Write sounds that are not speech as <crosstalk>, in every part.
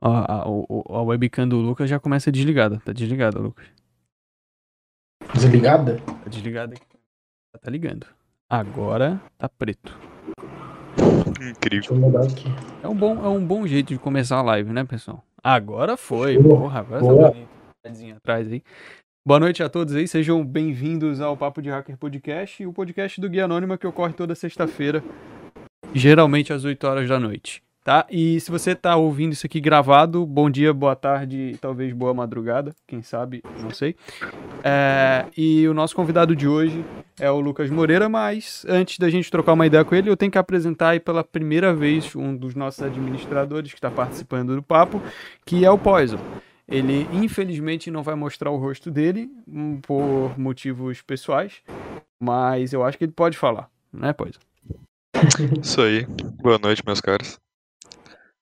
A, a, a webcam do Lucas já começa desligada. Tá desligada, Lucas. Desligada? Tá desligada aqui. Tá ligando. Agora tá preto. Incrível. Deixa eu mudar aqui. É um bom, é um bom jeito de começar a live, né, pessoal? Agora foi. Boa, Porra, agora boa. tá atrás aí. Boa noite a todos aí, sejam bem-vindos ao Papo de Hacker Podcast, o podcast do Guia Anônima que ocorre toda sexta-feira, geralmente às 8 horas da noite, tá? E se você tá ouvindo isso aqui gravado, bom dia, boa tarde talvez boa madrugada, quem sabe, não sei. É, e o nosso convidado de hoje é o Lucas Moreira, mas antes da gente trocar uma ideia com ele, eu tenho que apresentar aí pela primeira vez um dos nossos administradores que está participando do papo, que é o Poison. Ele, infelizmente, não vai mostrar o rosto dele hum, por motivos pessoais, mas eu acho que ele pode falar, né, Poison? Isso aí. Boa noite, meus caros.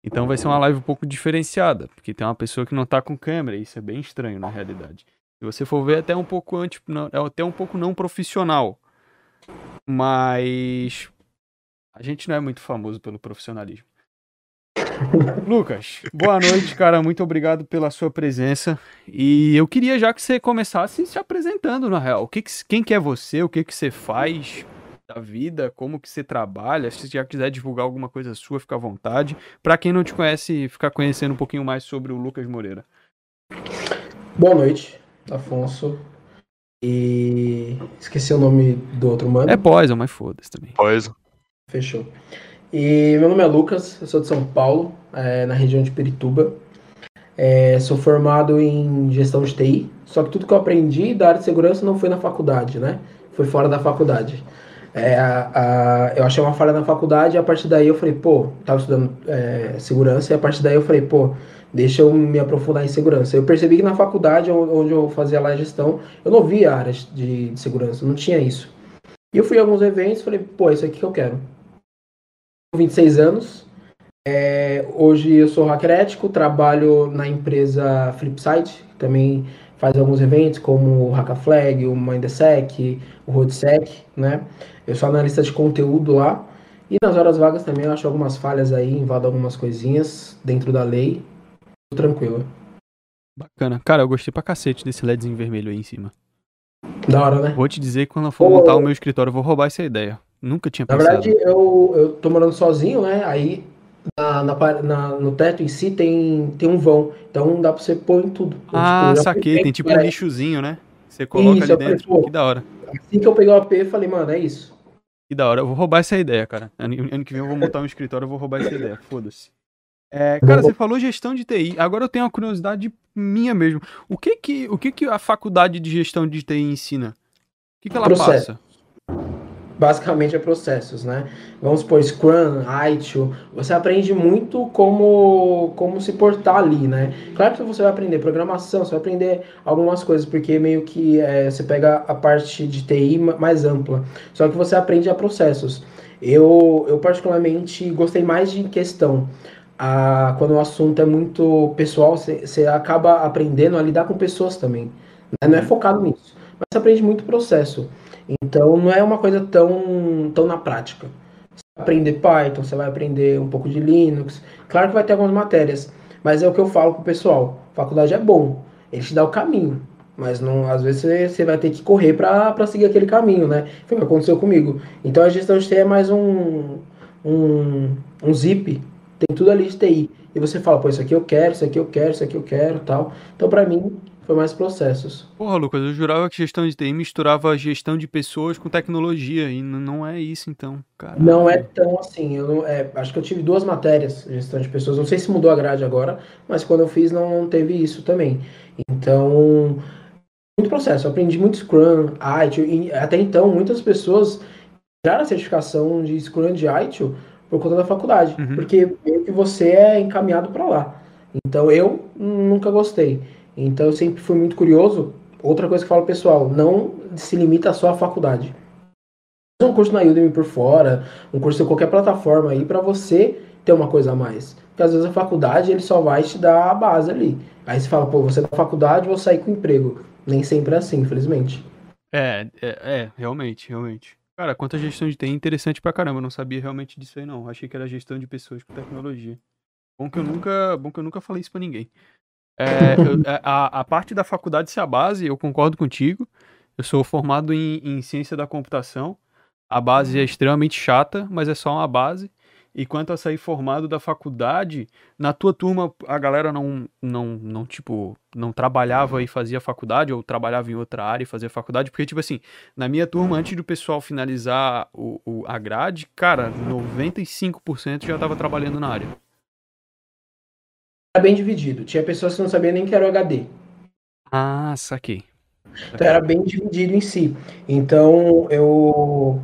Então vai ser uma live um pouco diferenciada, porque tem uma pessoa que não tá com câmera, e isso é bem estranho na realidade. Se você for ver, é até um pouco anti, é até um pouco não profissional. Mas a gente não é muito famoso pelo profissionalismo. <laughs> Lucas, boa noite, cara. Muito obrigado pela sua presença. E eu queria já que você começasse se apresentando, na real. O que que- quem que é você? O que, que você faz da vida? Como que você trabalha? Se você já quiser divulgar alguma coisa sua, fica à vontade. Pra quem não te conhece, ficar conhecendo um pouquinho mais sobre o Lucas Moreira. Boa noite, Afonso. E esqueci o nome do outro mano. É Poison, mas foda-se também. Poison. Fechou. E meu nome é Lucas, eu sou de São Paulo, é, na região de Pirituba. É, sou formado em gestão de TI, só que tudo que eu aprendi da área de segurança não foi na faculdade, né? Foi fora da faculdade. É, a- a- eu achei uma falha na faculdade e a partir daí eu falei, pô, tava estudando é, segurança e a partir daí eu falei, pô, deixa eu me aprofundar em segurança. Eu percebi que na faculdade, on- onde eu fazia lá a gestão, eu não via áreas de, de segurança, não tinha isso. E eu fui a alguns eventos e falei, pô, isso aqui que eu quero. 26 anos. É, hoje eu sou hacker ético, trabalho na empresa Flipside, também faz alguns eventos como o Hackaflag, o Mindsec, o Roadsec, né? Eu sou analista de conteúdo lá. E nas horas vagas também eu acho algumas falhas aí, invado algumas coisinhas dentro da lei. Tô tranquilo. Bacana. Cara, eu gostei pra cacete desse LEDzinho vermelho aí em cima. Da hora, né? Vou te dizer que quando eu for Ô, montar o meu escritório, eu vou roubar essa ideia. Nunca tinha Na pensado. verdade, eu, eu tô morando sozinho, né? Aí na, na na- no teto em si tem, tem um vão. Então dá pra você pôr em tudo. Eu, Ah, tipo, saquei. Tem tipo um né? lixozinho, né? Você coloca Isso, ali falei, dentro. pô. Que da hora. Assim que eu peguei o AP, eu falei, mano, é isso. Que da hora. Eu vou roubar essa ideia, cara. Ano, ano que vem eu vou montar um escritório, eu vou roubar essa ideia. Foda-se. É, cara, você falou gestão de TI. Agora eu tenho uma curiosidade minha mesmo. O que que, o que, que a faculdade de gestão de TI ensina? O que, que ela Processo. passa? Basicamente é processos, né? Vamos supor, Scrum, ITIL. Você aprende muito como, como se portar ali, né? Claro que você vai aprender programação, você vai aprender algumas coisas, porque meio que é, você pega a parte de TI ma- mais ampla. Só que você aprende a processos. Eu, eu particularmente gostei mais de questão. Ah, quando o assunto é muito pessoal, você, você acaba aprendendo a lidar com pessoas também. né? Não é focado nisso, mas você aprende muito processo. Então não é uma coisa tão, tão na prática. Você vai aprender Python, você vai aprender um pouco de Linux. Claro que vai ter algumas matérias, mas é o que eu falo pro pessoal. Faculdade é bom, ele te dá o caminho. Mas não, às vezes você, vai ter que correr para seguir aquele caminho, né? Foi o que aconteceu comigo. Então a gestão de TI é mais um, um, um zip, tem tudo ali de TI. E você fala, pô, isso aqui eu quero, isso aqui eu quero, isso aqui eu quero tal. Então para mim foi mais processos. Porra, Lucas, eu jurava que gestão de TI misturava gestão de pessoas com tecnologia. E não é isso, então. Caralho. Não é tão assim. Eu não- é, acho que eu tive duas matérias, gestão de pessoas. Não sei se mudou a grade agora, mas quando eu fiz não, não teve isso também. Então, muito processo. Eu aprendi muito Scrum, ITIL. E até então, muitas pessoas tiraram a certificação de Scrum de ITIL por conta da faculdade, Uhum. porque meio que você é encaminhado para lá. Então, eu nunca gostei. Então, eu sempre fui muito curioso. Outra coisa que eu falo, pessoal, não se limita só à faculdade um curso na Udemy por fora, um curso em qualquer plataforma aí para você ter uma coisa a mais. Porque às vezes a faculdade ele só vai te dar a base ali. Aí você fala, pô, você é da faculdade, vou sair com emprego. Nem sempre é assim, infelizmente. É, é, é, realmente, realmente. Cara, quanto a gestão de TI interessante pra caramba. Eu não sabia realmente disso aí, não. Achei que era gestão de pessoas com tecnologia. Bom que eu nunca, bom que eu nunca falei isso pra ninguém. É, eu, <laughs> é, a, a parte da faculdade ser a base, eu concordo contigo. Eu sou formado em, em ciência da computação. A base é extremamente chata, mas é só uma base. E quanto a sair formado da faculdade, na tua turma a galera não, não, não tipo, não trabalhava e fazia faculdade, ou trabalhava em outra área e fazia faculdade, porque, tipo assim, na minha turma, antes do pessoal finalizar o, o a grade, cara, 95% já estava trabalhando na área. Era bem dividido. Tinha pessoas que não sabiam nem que era o HD. Ah, saquei. Então era bem dividido em si. Então eu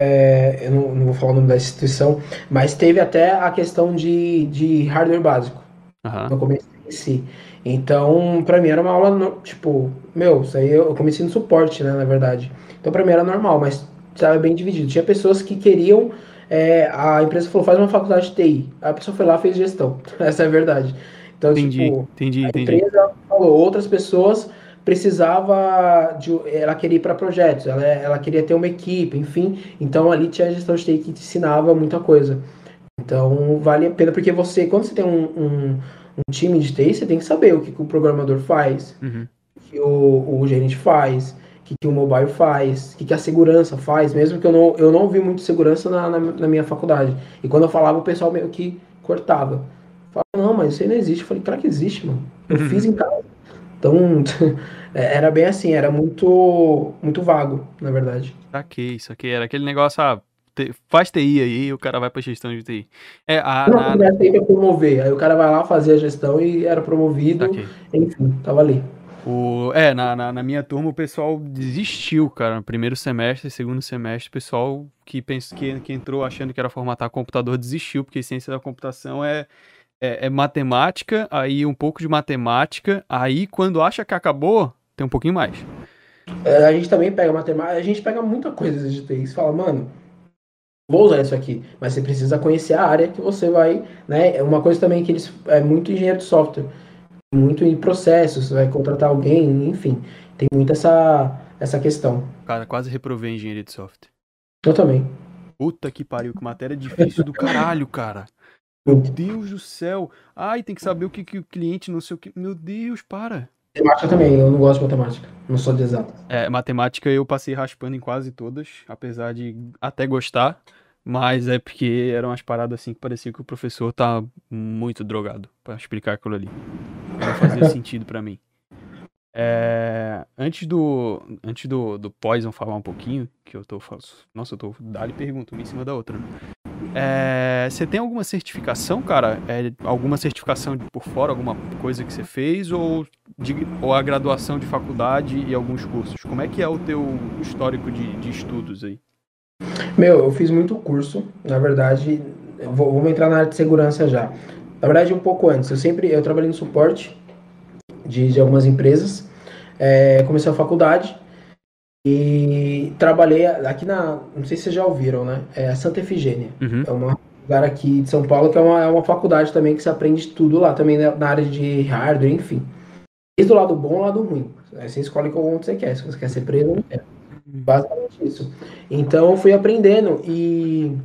é, eu não, não, vou falar o nome da instituição, mas teve até a questão de, de hardware básico uhum. no começo em si. Então, para mim era uma aula, no, tipo, meu, isso aí eu comecei no suporte, né, na verdade. Então, para mim era normal, mas estava bem dividido. Tinha pessoas que queriam, é, a empresa falou, faz uma faculdade de TI. A pessoa foi lá fez gestão. <laughs> Essa é a verdade. Então, entendi, tipo, entendi, a entendi. empresa falou, outras pessoas precisava de, ela queria ir para projetos, ela, ela queria ter uma equipe, enfim. Então ali tinha a gestão de TI que te ensinava muita coisa. Então vale a pena porque você, quando você tem um, um, um time de TI, você tem que saber o que, que o programador faz, uhum. o que o, o gerente faz, que, que o mobile faz, o que, que a segurança faz, mesmo que eu não, eu não vi muito segurança na, na, na minha faculdade. E quando eu falava, o pessoal meio que cortava. Falava, não, mas isso aí não existe. Eu falei, claro que existe, mano. Eu uhum. fiz em casa. Então, <laughs> era bem assim, era muito muito vago, na verdade. Saquei, saquei. Era aquele negócio, ah, faz TI aí, o cara vai pra gestão de TI. É, a, não, a... TI pra promover. Aí o cara vai lá fazer a gestão e era promovido. Saquei. Enfim, tava ali. O, é, na, na, na, minha turma o pessoal desistiu, cara. No primeiro semestre, segundo semestre, o pessoal que, pensou, que, que entrou achando que era formatar computador desistiu, porque ciência da computação é, é, é, matemática, aí um pouco de matemática, aí quando acha que acabou, tem um pouquinho mais. É, a gente também pega matemática, a gente pega muita coisa de TI. Você fala, mano, vou usar isso aqui, mas você precisa conhecer a área que você vai, né? É uma coisa também que eles é muito engenheiro de software, muito em processos, vai contratar alguém, enfim, tem muito essa essa questão. Cara, quase reprovei engenharia de software. Eu também. Puta que pariu, que matéria difícil do caralho, cara. Meu Deus do céu. Ai, tem que saber o que, que o cliente não sei o que. Meu Deus, para. Matemática também, eu não gosto de matemática. Não sou de exato. É, matemática eu passei raspando em quase todas, apesar de até gostar. Mas é porque eram umas paradas assim que parecia que o professor tá muito drogado para explicar aquilo ali. Não fazia <laughs> sentido para mim. É, antes do antes do, do Poison falar um pouquinho, que eu tô nossa, eu tô dali pergunta uma em cima da outra. Né? É, você tem alguma certificação, cara? É, alguma certificação por fora, alguma coisa que você fez? Ou, de, ou a graduação de faculdade e alguns cursos? Como é que é o teu histórico de, de estudos aí? Meu, eu fiz muito curso, na verdade, vou, vamos entrar na área de segurança já. Na verdade, um pouco antes, eu sempre, eu trabalhei no suporte de, de algumas empresas, é, comecei a faculdade, e trabalhei aqui na. Não sei se vocês já ouviram, né? É a Santa Efigênia. Uhum. É um lugar aqui de São Paulo que é uma, é uma faculdade também que se aprende tudo lá, também na área de hardware, enfim. Desde o lado bom ao lado ruim. Aí você escolhe qual você quer. Se você quer ser preso, não quer. Basicamente isso. Então eu fui aprendendo e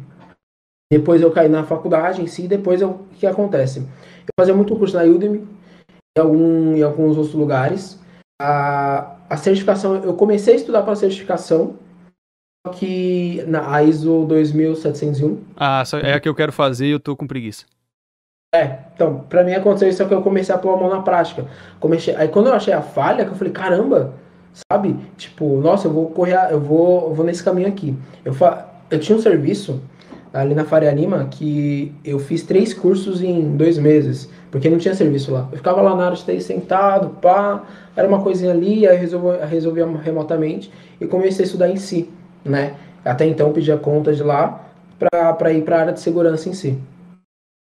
depois eu caí na faculdade em si. Depois eu, o que acontece? Eu fazia muito curso na Udemy, em, algum, em alguns outros lugares. A, a certificação, eu comecei a estudar para a certificação, só que na ISO 2701. Ah, é a que eu quero fazer e eu tô com preguiça. É, então, pra mim aconteceu isso, só que eu comecei a pôr a mão na prática. Comecei, aí quando eu achei a falha, que eu falei, caramba, sabe? Tipo, nossa, eu vou correr, eu vou, eu vou nesse caminho aqui. Eu, fa... eu tinha um serviço ali na Faria Lima que eu fiz três cursos em dois meses, porque não tinha serviço lá. Eu ficava lá na área de TI sentado, pá, era uma coisinha ali, aí resolvi, resolvi remotamente e comecei a estudar em si, né? Até então pedia conta de lá para ir para a área de segurança em si.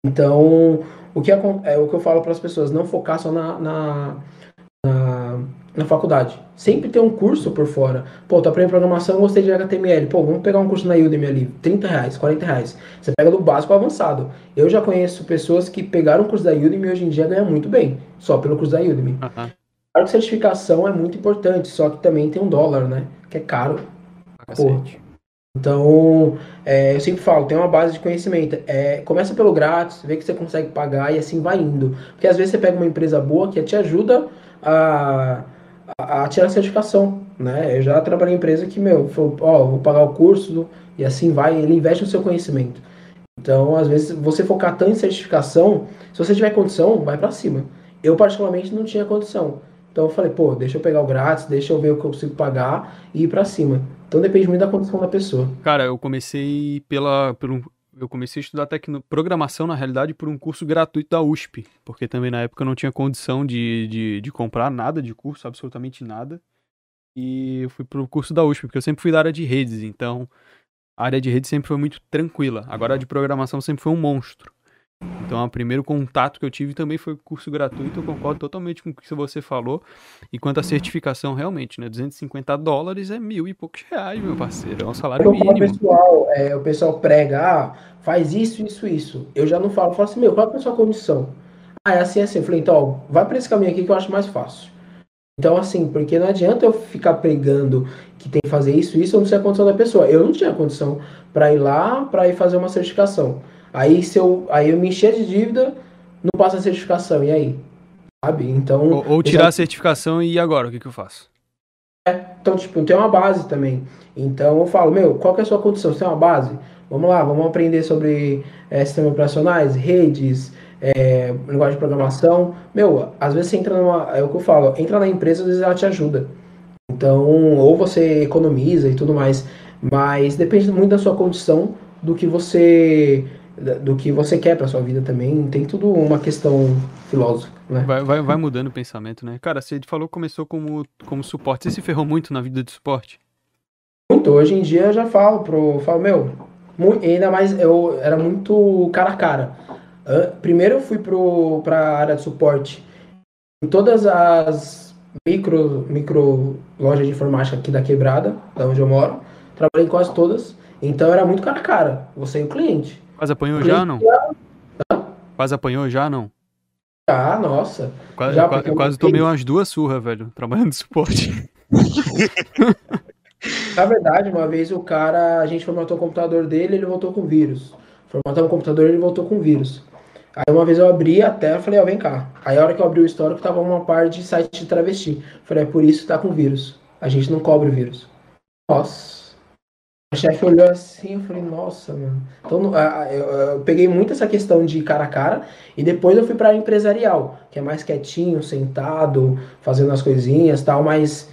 Então, o que é, é o que eu falo para as pessoas, não focar só na, na, na, na, faculdade. Sempre ter um curso por fora. Pô, tô aprendendo programação, gostei de HTML. Pô, vamos pegar um curso na Udemy ali, 30 reais, 40 reais. Você pega do básico ao avançado. Eu já conheço pessoas que pegaram o curso da Udemy e hoje em dia ganham muito bem, só pelo curso da Udemy. Uhum. Claro que certificação é muito importante, só que também tem um dólar, né? Que é caro. Pô, Então, é, eu sempre falo, tem uma base de conhecimento. É, começa pelo grátis, vê que você consegue pagar e assim vai indo. Porque às vezes você pega uma empresa boa que te ajuda a, a, a tirar a certificação. Né? Eu já trabalhei em empresa que, meu, falou, ó, vou pagar o curso e assim vai, ele investe no seu conhecimento. Então, às vezes, você focar tanto em certificação, se você tiver condição, vai para cima. Eu, particularmente, não tinha condição. Então, eu falei, pô, deixa eu pegar o grátis, deixa eu ver o que eu consigo pagar e ir para cima. Então depende muito da condição da pessoa. Cara, eu comecei pela. Pelo, eu comecei a estudar tecno, programação, na realidade, por um curso gratuito da USP. Porque também na época eu não tinha condição de, de, de comprar nada de curso, absolutamente nada. E eu fui pro curso da USP, porque eu sempre fui da área de redes, então a área de redes sempre foi muito tranquila. Agora a de programação sempre foi um monstro. Então, o primeiro contato que eu tive também foi curso gratuito. Eu concordo totalmente com o que você falou. E quanto à certificação, realmente, né? 250 dólares é mil e poucos reais, meu parceiro. É um salário mínimo. O pessoal, é, o pessoal prega, ah, faz isso, isso, isso. Eu já não falo, eu falo assim, meu, qual é a sua condição? Ah, é assim, é assim. Eu falei, então, vai para esse caminho aqui que eu acho mais fácil. Então, assim, porque não adianta eu ficar pregando que tem que fazer isso, isso, eu não sei a condição da pessoa. Eu não tinha condição para ir lá, para ir fazer uma certificação. Aí se eu, aí eu me encher de dívida, não passa a certificação, e aí? Sabe? Então. Ou, ou tirar já... a certificação e agora, o que, que eu faço? É, então, tipo, tem uma base também. Então eu falo, meu, qual que é a sua condição? Você tem uma base? Vamos lá, vamos aprender sobre é, sistemas operacionais, redes, é, linguagem de programação. Meu, às vezes você entra numa. É o que eu falo, entra na empresa, às vezes ela te ajuda. Então, ou você economiza e tudo mais. Mas depende muito da sua condição, do que você do que você quer para sua vida também. Tem tudo uma questão filosófica, né? Vai, vai, vai mudando o pensamento, né? Cara, você falou que começou como, como suporte. Você se ferrou muito na vida de suporte? Muito. Hoje em dia eu já falo pro. Falo, meu, muito, ainda mais eu era muito cara a cara. Primeiro eu fui pro, pra área de suporte em todas as micro, micro lojas de informática aqui da quebrada, da onde eu moro. Trabalhei em quase todas. Então era muito cara a cara. Você e o cliente. Quase apanhou já, não? Quase apanhou já, não? Ah, nossa. Quase, já, quase, quase tomei umas duas surras, velho, trabalhando de suporte. <laughs> Na verdade, uma vez o cara, a gente formatou o computador dele, ele voltou com vírus. Formatamos o computador, ele voltou com vírus. Aí uma vez eu abri a tela, falei, ó, oh, vem cá. Aí a hora que eu abri o histórico, tava uma parte de site de travesti. Falei, é por isso que tá com vírus. A gente não cobre vírus. Nossa. O chefe olhou assim, eu falei, nossa, mano. Então, eu, peguei muito essa questão de cara a cara e depois eu fui para empresarial, que é mais quietinho, sentado, fazendo as coisinhas tal, mas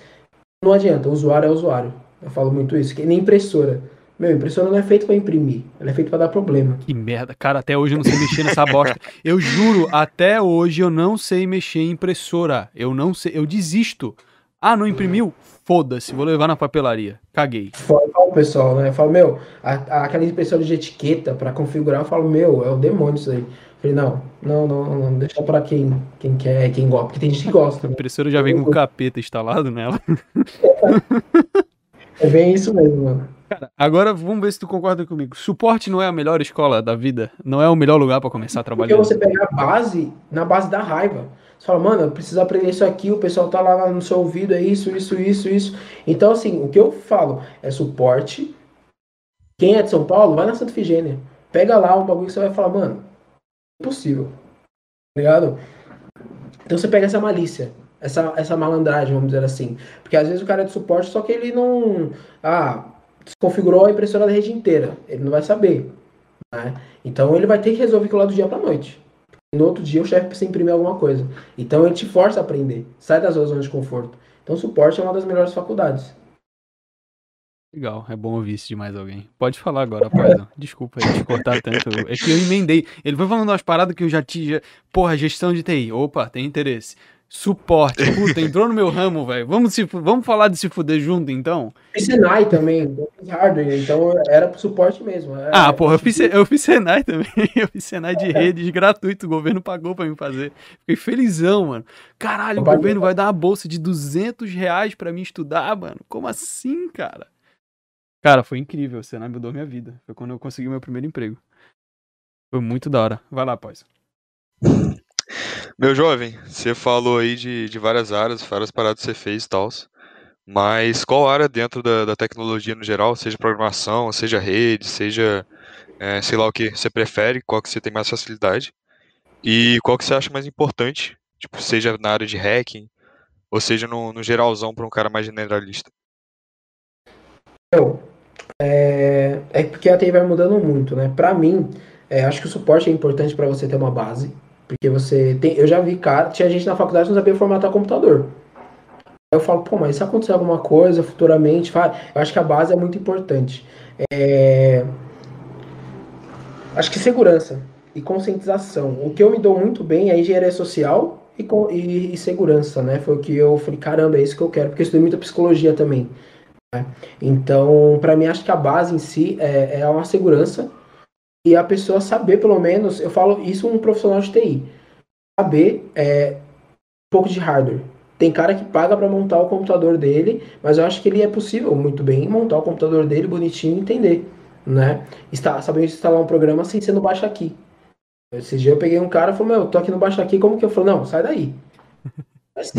não adianta, o usuário é usuário. Eu falo muito isso, que nem impressora. Meu, impressora não é feita para imprimir, ela é feita para dar problema. Que merda, cara, até hoje eu não sei mexer nessa bosta. Eu juro, até hoje eu não sei mexer em impressora. Eu não sei, eu desisto. Ah, não imprimiu? Foda-se, vou levar na papelaria. Caguei. Fala o pessoal, né? Eu falo, meu, a, a, aquela impressora de etiqueta para configurar, eu falo, meu, é o demônio isso aí. Eu falei, não, não, não, não, deixa pra quem, quem quer, quem gosta, porque tem gente que gosta. A impressora já vem com o capeta instalado nela. <laughs> É bem isso mesmo, mano. Cara, agora vamos ver se tu concorda comigo. Suporte não é a melhor escola da vida? Não é o melhor lugar para começar a trabalhar? Porque você pega a base na base da raiva. Você fala, mano, eu preciso aprender isso aqui, o pessoal tá lá no seu ouvido, é isso, isso, isso, isso. Então, assim, o que eu falo é suporte. Quem é de São Paulo, vai na Santa Figênia. Pega lá um bagulho que você vai falar, mano, impossível. Tá ligado? Então você pega essa malícia, essa, essa malandragem, vamos dizer assim. Porque às vezes o cara é de suporte, só que ele não. Ah, desconfigurou a impressora da rede inteira. Ele não vai saber. Né? Então ele vai ter que resolver aquilo lá do dia pra noite no outro dia o chefe precisa imprimir alguma coisa. Então ele te força a aprender, sai das zonas de conforto. Então suporte é uma das melhores faculdades. Legal, é bom ouvir isso de mais alguém. Pode falar agora, pai. <laughs> Desculpa aí te cortar tanto. É que eu emendei. Ele foi falando umas paradas que eu já tinha. Porra, gestão de TI. Opa, tem interesse. Suporte. Puta, <laughs> entrou no meu ramo, velho. Vamos, se, vamos falar de se fuder junto, então? Fiz Senai também, hardware, então era pro suporte mesmo. Era, ah, porra, eu fiz, eu fiz Senai também. <laughs> Eu fiz Senai de redes gratuito, o governo pagou pra me fazer. Fiquei felizão, mano. Caralho, o governo vai dar uma bolsa de 200 reais pra mim estudar, mano. Como assim, cara? Cara, foi incrível. O Senai mudou minha vida. Foi quando eu consegui meu primeiro emprego. Foi muito da hora. Vai lá, pós. Meu jovem, você falou aí de, de várias áreas, várias paradas que você fez e tal. Mas qual área dentro da, da tecnologia no geral, seja programação, seja rede, seja é, sei lá o que você prefere, qual que você tem mais facilidade? E qual que você acha mais importante, tipo, seja na área de hacking, ou seja no, no geralzão para um cara mais generalista? Eu, é, é porque a TI vai mudando muito, né? Para mim, é, acho que o suporte é importante para você ter uma base, porque você tem, eu já vi cara, tinha gente na faculdade que não sabia formatar computador. Eu falo, pô, mas se acontecer alguma coisa futuramente, eu acho que a base é muito importante. É, acho que segurança e conscientização. O que eu me dou muito bem é engenharia social e, e, e segurança, né? Foi o que eu falei, caramba, é isso que eu quero, porque eu estudei muita psicologia também. Né? Então, para mim, acho que a base em si é, é uma segurança e a pessoa saber, pelo menos, eu falo isso um profissional de TI, saber é, um pouco de hardware. Tem cara que paga para montar o computador dele, mas eu acho que ele é possível muito bem montar o computador dele bonitinho e entender, né? Está, sabendo instalar um programa sem ser no baixa aqui. Esse dia eu peguei um cara e falou, meu, eu tô aqui no baixa aqui, como que eu falo? Não, sai daí. <laughs> Assim,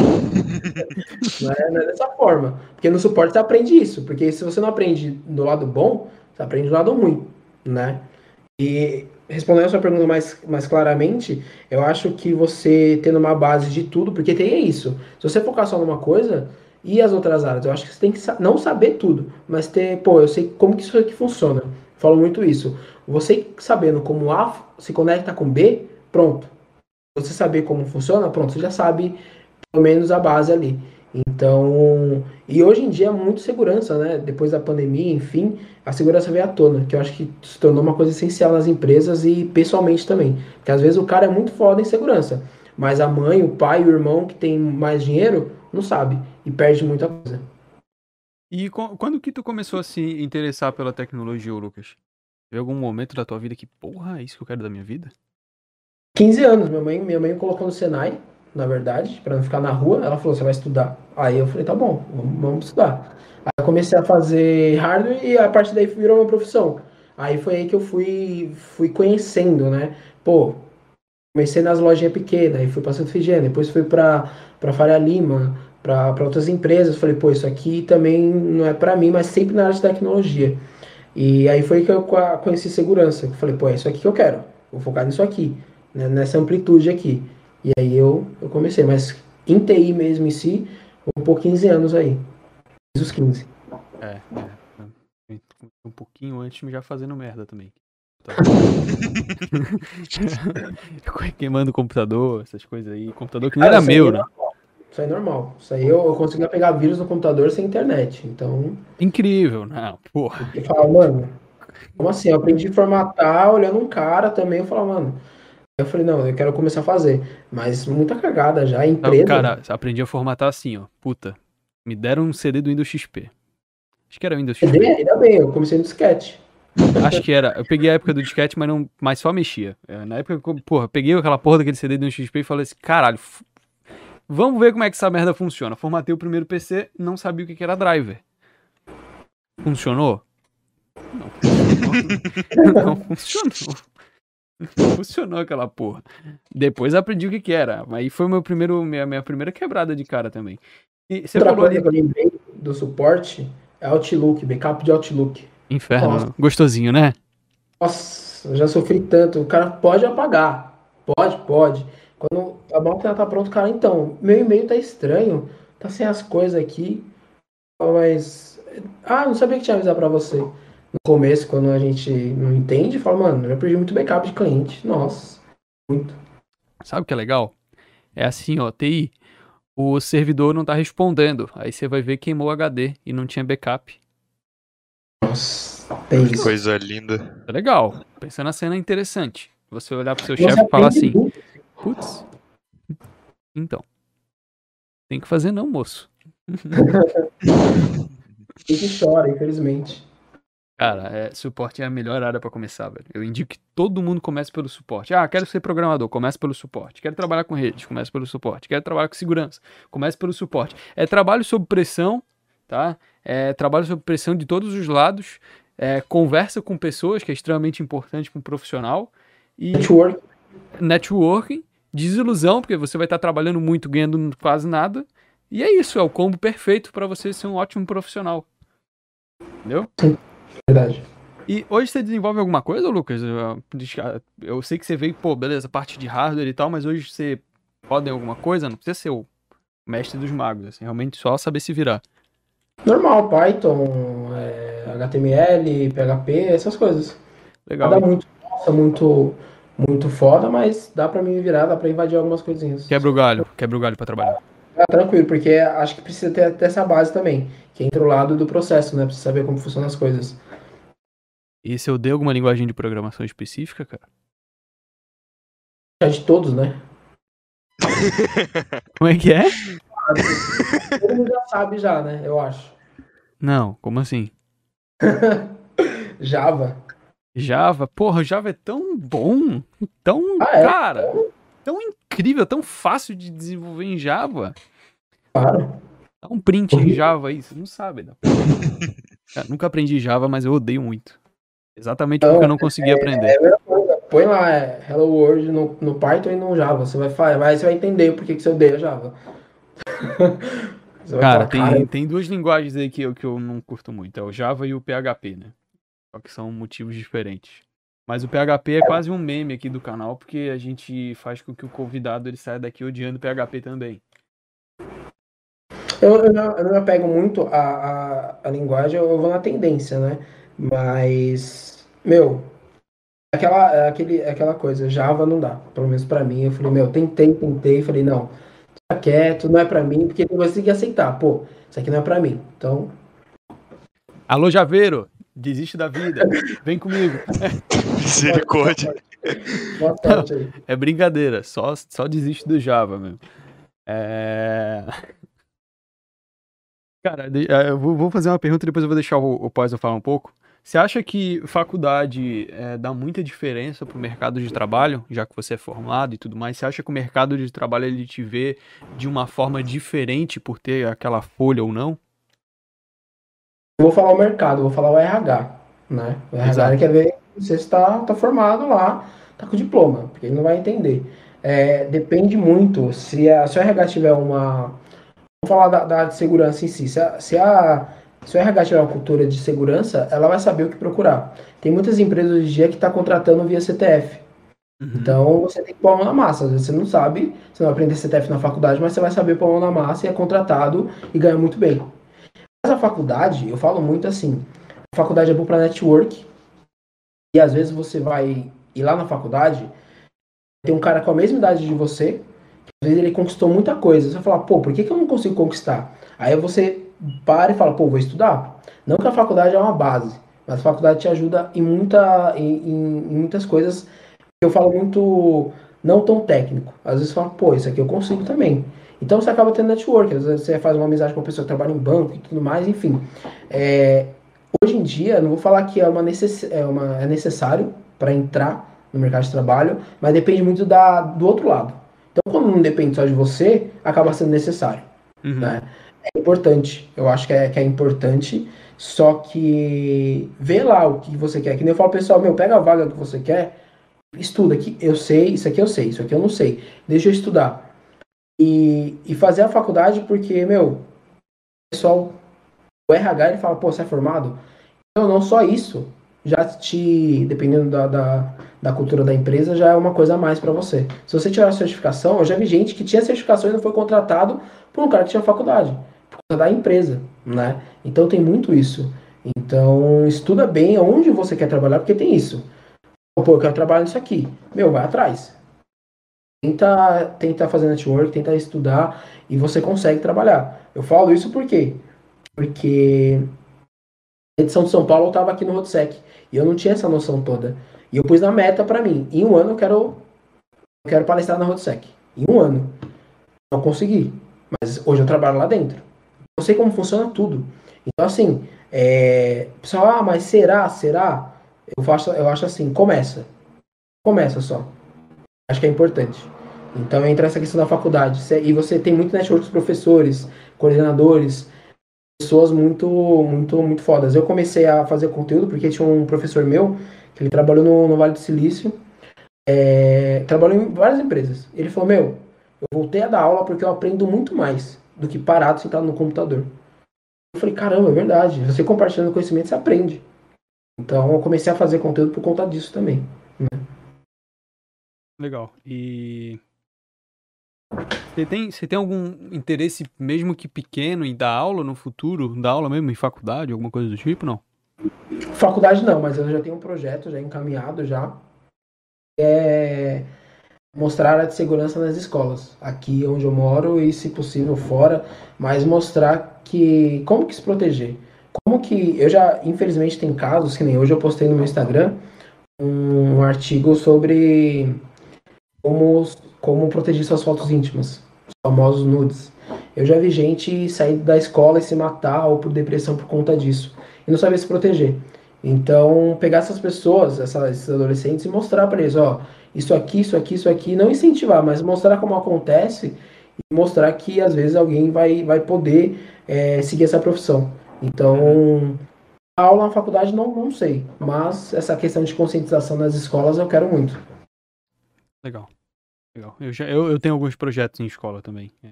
não, é, não é dessa forma. Porque no suporte você aprende isso. Porque se você não aprende do lado bom, você aprende do lado ruim, né? E respondendo a sua pergunta mais, mais claramente, eu acho que você tendo uma base de tudo, porque tem é isso. Se você focar só numa coisa e as outras áreas, eu acho que você tem que não saber tudo, mas ter, pô, eu sei como que isso aqui funciona. Falo muito isso. Você sabendo como A se conecta com B, pronto. Você saber como funciona, pronto, você já sabe pelo menos a base ali. Então, e hoje em dia é muito segurança, né? Depois da pandemia, enfim, a segurança veio à tona, que eu acho que se tornou uma coisa essencial nas empresas e pessoalmente também. Porque às vezes o cara é muito foda em segurança, mas a mãe, o pai, o irmão que tem mais dinheiro não sabe e perde muita coisa. E quando que tu começou a se interessar pela tecnologia, Lucas? Teve algum momento da tua vida que, porra, é isso que eu quero da minha vida? 15 anos, minha mãe, minha mãe colocou no Senai, na verdade, para não ficar na rua. Ela falou: você vai estudar. Aí eu falei: tá bom, vamos, vamos estudar. Aí comecei a fazer hardware e a partir daí virou uma profissão. Aí foi aí que eu fui, fui conhecendo, né? Pô, comecei nas lojinhas pequenas, aí fui para Santa Figênia, depois fui para Faria Lima, para outras empresas. Falei, pô, isso aqui também não é para mim, mas sempre na área de tecnologia. E aí foi que eu conheci segurança. Falei, pô, é isso aqui que eu quero. Vou focar nisso aqui, né? nessa amplitude aqui. E aí eu, eu comecei, mas em TI mesmo em si, um por 15 anos aí. Fiz os 15. É, é. Um pouquinho antes já fazendo merda também. <laughs> Queimando o computador, essas coisas aí. Computador que não era meu, né? Isso aí é normal. Isso aí eu, eu conseguia pegar vírus no computador sem internet. Então. Incrível, não, porra. Eu falava, mano, como assim? Eu aprendi a formatar olhando um cara também. Eu falava, mano, eu falei, não, eu quero começar a fazer. Mas muita cagada já, empresa. Não, cara, aprendi a formatar assim, ó. Puta, me deram um CD do Windows XP. Acho que era Windows XP. CD? Ainda bem, eu comecei no disquete. Acho que era. Eu peguei a época do disquete, mas, não, mas só mexia. É, na época, porra, peguei aquela porra daquele CD do Windows XP e falei assim, caralho, vamos ver como é que essa merda funciona. Formatei o primeiro PC, não sabia o que era driver. Funcionou? Não <laughs> funcionou. não funcionou. <laughs> Funcionou aquela porra. Depois aprendi o que que era. Aí foi meu primeiro, minha, minha primeira quebrada de cara também. E você Outra falou coisa que eu lembrei do suporte é Outlook, backup de Outlook. Inferno. Nossa. Gostosinho, né? Nossa, eu já sofri tanto. O cara pode apagar. Pode, pode. Quando a máquina tá pronta, cara, então, meu e-mail tá estranho. Tá sem as coisas aqui. Mas. Ah, não sabia que tinha avisar pra você no começo, quando a gente não entende, fala, mano, eu perdi muito backup de cliente. Nossa, muito. Sabe o que é legal? É assim, ó, TI, o servidor não tá respondendo. Aí você vai ver queimou o HD e não tinha backup. Nossa, tem que coisa linda. É legal. Pensando na cena interessante. Você olhar pro seu chefe e falar assim: Putz, então. Tem que fazer não, moço. <laughs> Tem que chora, infelizmente. Cara, é, suporte é a melhor área para começar, velho. Eu indico que todo mundo comece pelo suporte. Ah, quero ser programador, comece pelo suporte. Quero trabalhar com redes, comece pelo suporte. Quero trabalhar com segurança, comece pelo suporte. É trabalho sob pressão, tá? É trabalho sob pressão de todos os lados. É, conversa com pessoas, que é extremamente importante para um profissional. E networking. Networking. Desilusão, porque você vai estar trabalhando muito, ganhando quase nada. E é isso, é o combo perfeito para você ser um ótimo profissional. Entendeu? Verdade. E hoje você desenvolve alguma coisa, Lucas? Eu, eu sei que você veio, pô, beleza, parte de hardware e tal, mas hoje você pode alguma coisa? Não precisa ser o mestre dos magos, assim, realmente só saber se virar. Normal, Python, é, HTML, PHP, essas coisas. Legal. Nada muito, nossa, muito, muito foda, mas dá pra me virar, dá pra invadir algumas coisinhas. Quebra o galho, quebra o galho pra trabalhar. Ah, tranquilo, porque acho que precisa ter, ter essa base também, que entra o lado do processo, né? Precisa saber como funcionam as coisas. E se eu dei alguma linguagem de programação específica, cara? É de todos, né? <laughs> Como é que é? Todo mundo já sabe já, né? Eu acho. Não, como assim? <laughs> Java. Java, porra, Java é tão bom, tão, Ah, é? cara, tão incrível, tão fácil de desenvolver em Java. Claro. Dá um print em Java aí, você não sabe. Dá. <laughs> Cara, nunca aprendi Java, mas eu odeio muito. Exatamente porque eu não consegui aprender. É a mesma coisa. Põe lá é, Hello World no, no Python e no Java. Você vai, vai, você vai entender por que, que você odeia Java. <laughs> Você Cara, falar, tem, tem duas linguagens aí que eu, que eu não curto muito. É o Java e o PHP, né? Só que são motivos diferentes. Mas o PHP é quase um meme aqui do canal, porque a gente faz com que o convidado ele saia daqui odiando PHP também. Eu, eu, não, eu não me apego muito à, à, à linguagem, eu vou na tendência, né? Mas, meu, aquela, aquele, aquela coisa, Java não dá. Pelo menos pra mim. Eu falei, meu, tentei, tentei, falei, não, tá quieto, não é pra mim, porque tem que aceitar, pô, isso aqui não é pra mim. Então, Alô, Javeiro! Desiste da vida. Vem comigo. <laughs> Misericórdia. boa sorte aí. É brincadeira. Só, só desiste do Java mesmo. É... Cara, eh, eu vou fazer uma pergunta e depois eu vou deixar o, o Pós falar um pouco. Você acha que faculdade eh, dá muita diferença pro mercado de trabalho, já que você é formado e tudo mais? Você acha que o mercado de trabalho ele te vê de uma forma diferente por ter aquela folha ou não? Eu vou falar o mercado, vou falar o RH, né? O RH Exato. quer ver se você está tá formado lá, tá com diploma, porque ele não vai entender. É, depende muito, se, a, se o RH tiver uma... Vamos falar da, da segurança em si. Se, a, se, a, se o RH tiver uma cultura de segurança, ela vai saber o que procurar. Tem muitas empresas hoje em dia que estão contratando via CTF. Então você tem que pôr a mão na massa. Às vezes você não sabe, você não vai aprender CTF na faculdade, mas você vai saber pôr a mão na massa e é contratado e ganha muito bem. Mas a faculdade, eu falo muito assim, a faculdade é boa para network e às vezes você vai ir lá na faculdade, tem um cara com a mesma idade de você, que às vezes ele conquistou muita coisa. Você vai falar, pô, por que, que eu não consigo conquistar? Aí você para e fala, pô, vou estudar. Não que a faculdade é uma base, mas a faculdade te ajuda em, muita, em, em- muitas coisas eu falo muito não tão técnico. Às vezes fala, pô, isso aqui eu consigo também. Então você acaba tendo network, às vezes você faz uma amizade com uma pessoa que trabalha em banco e tudo mais, enfim. É, hoje em dia, não vou falar que é, uma necess, é, uma, é necessário para entrar no mercado de trabalho, mas depende muito da, do outro lado. Então, quando não depende só de você, acaba sendo necessário Uhum. né? É importante, eu acho que é, que é importante, só que vê lá o que você quer. Que nem eu falo, pessoal, meu, pega a vaga que você quer, estuda aqui, eu sei, isso aqui eu sei, isso aqui eu não sei, deixa eu estudar. E, e fazer a faculdade, porque, meu, o pessoal, o RH, ele fala, pô, você é formado? Não, não só isso, já te, dependendo da, da, da cultura da empresa, já é uma coisa a mais para você. Se você tiver a certificação, eu já vi gente que tinha certificação e não foi contratado por um cara que tinha faculdade, da empresa, né? Então tem muito isso. Então estuda bem aonde você quer trabalhar, porque tem isso. Pô, eu quero trabalhar nisso aqui. Meu, vai atrás. Tenta, tenta fazer network, tenta estudar e você consegue trabalhar. Eu falo isso por quê? Porque a edição de São Paulo eu estava aqui no Rodsec e eu não tinha essa noção toda. E eu pus na meta para mim, em um ano eu quero eu quero palestrar na Rodsec. Em um ano. Não consegui. Mas hoje eu trabalho lá dentro. Eu sei como funciona tudo. Então, assim, é... pessoal, ah, mas será? Será? Eu, faço, eu acho assim, começa. Começa só. Acho que é importante. Então entra essa questão da faculdade. E você tem muito network com professores, coordenadores, pessoas muito, muito, muito fodas. Eu comecei a fazer conteúdo porque tinha um professor meu que ele trabalhou no, no Vale do Silício, é, trabalhou em várias empresas. Ele falou, meu, eu voltei a dar aula porque eu aprendo muito mais do que parado sentado no computador. Eu falei, caramba, é verdade. Você compartilhando conhecimento, você aprende. Então eu comecei a fazer conteúdo por conta disso também. Né? Legal. E você tem, você tem algum interesse, mesmo que pequeno, em dar aula no futuro? Dar aula mesmo em faculdade, alguma coisa do tipo, não? Faculdade não, mas eu já tenho um projeto já encaminhado já. É mostrar a área de segurança nas escolas, aqui onde eu moro e, se possível, fora, mas mostrar que como que se proteger. Como que eu já, infelizmente, tem casos que nem hoje eu postei no meu Instagram um artigo sobre como, como proteger suas fotos íntimas, os famosos nudes. Eu já vi gente sair da escola e se matar ou por depressão por conta disso e não saber se proteger. Então, pegar essas pessoas, essas, esses adolescentes e mostrar para eles, ó, isso aqui, isso aqui, isso aqui, não incentivar, mas mostrar como acontece e mostrar que às vezes alguém vai, vai poder é, seguir essa profissão. Então, a aula na faculdade não, não sei, mas essa questão de conscientização nas escolas eu quero muito. Legal. Legal. Eu, já, eu, eu tenho alguns projetos em escola também, é,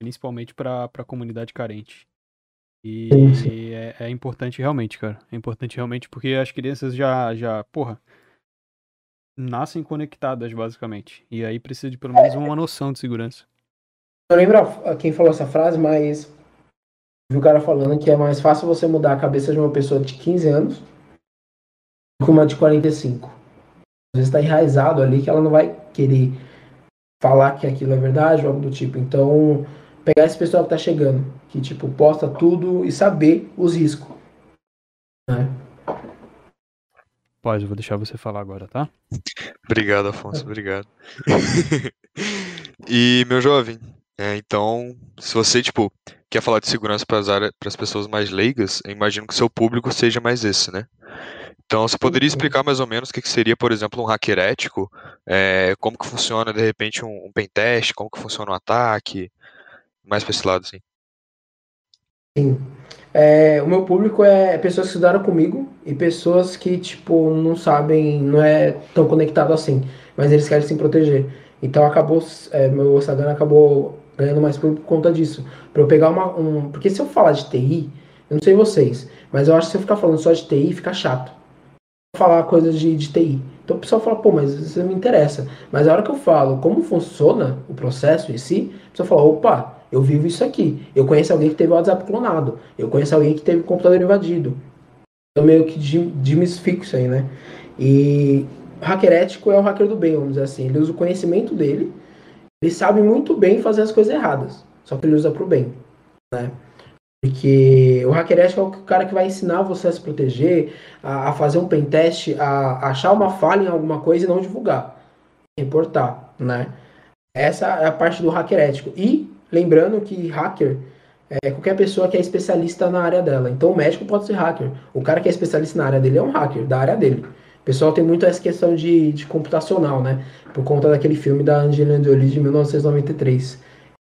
principalmente para a comunidade carente. E, sim, sim. e é, é, importante realmente, cara. É importante realmente porque as crianças já, já, porra, nascem conectadas, basicamente. E aí precisa de pelo menos uma noção de segurança. Eu lembro quem falou essa frase, mas vi o cara falando que é mais fácil você mudar a cabeça de uma pessoa de 15 anos do que uma de 45. Às vezes está enraizado ali que ela não vai querer falar que aquilo é verdade ou algo do tipo. Então, pegar esse pessoal que está chegando, que tipo, posta tudo e saber os riscos. Né? Pode, eu vou deixar você falar agora, tá? Obrigado, Afonso, obrigado. e, meu jovem, é, então, se você, tipo, quer falar de segurança para as pessoas mais leigas, eu imagino que seu público seja mais esse, né? Então, você poderia explicar mais ou menos o que, que seria, por exemplo, um hacker ético? É, como que funciona, de repente, um, um pentest? Como que funciona um ataque? Mais para esse lado, assim. Sim. É, o meu público é pessoas que estudaram comigo e pessoas que, tipo, não sabem, não é tão conectado assim, mas eles querem se proteger. Então acabou, é, meu Instagram acabou ganhando mais público por conta disso. Pra eu pegar uma. Um, porque se eu falar de TI, eu não sei vocês, mas eu acho que se eu ficar falando só de TI, fica chato. Falar coisas de, de TI. Então o pessoal fala, pô, mas isso não me interessa. Mas a hora que eu falo como funciona o processo em si, a pessoa fala, opa, eu vivo isso aqui. Eu conheço alguém que teve o WhatsApp clonado. Eu conheço alguém que teve o computador invadido. Eu meio que desmistifico isso aí, né? E o hacker ético é o hacker do bem, vamos dizer assim. Ele usa o conhecimento dele, ele sabe muito bem fazer as coisas erradas, só que ele usa para o bem, né? Porque o hacker ético é o cara que vai ensinar você a se proteger, a, a fazer um pentest, a, a achar uma falha em alguma coisa e não divulgar, reportar, né? Essa é a parte do hacker ético. E Lembrando que hacker é qualquer pessoa que é especialista na área dela. Então o médico pode ser hacker. O cara que é especialista na área dele é um hacker, da área dele. O pessoal tem muito essa questão de, de computacional, né? Por conta daquele filme da Angelina Jolie de 1993.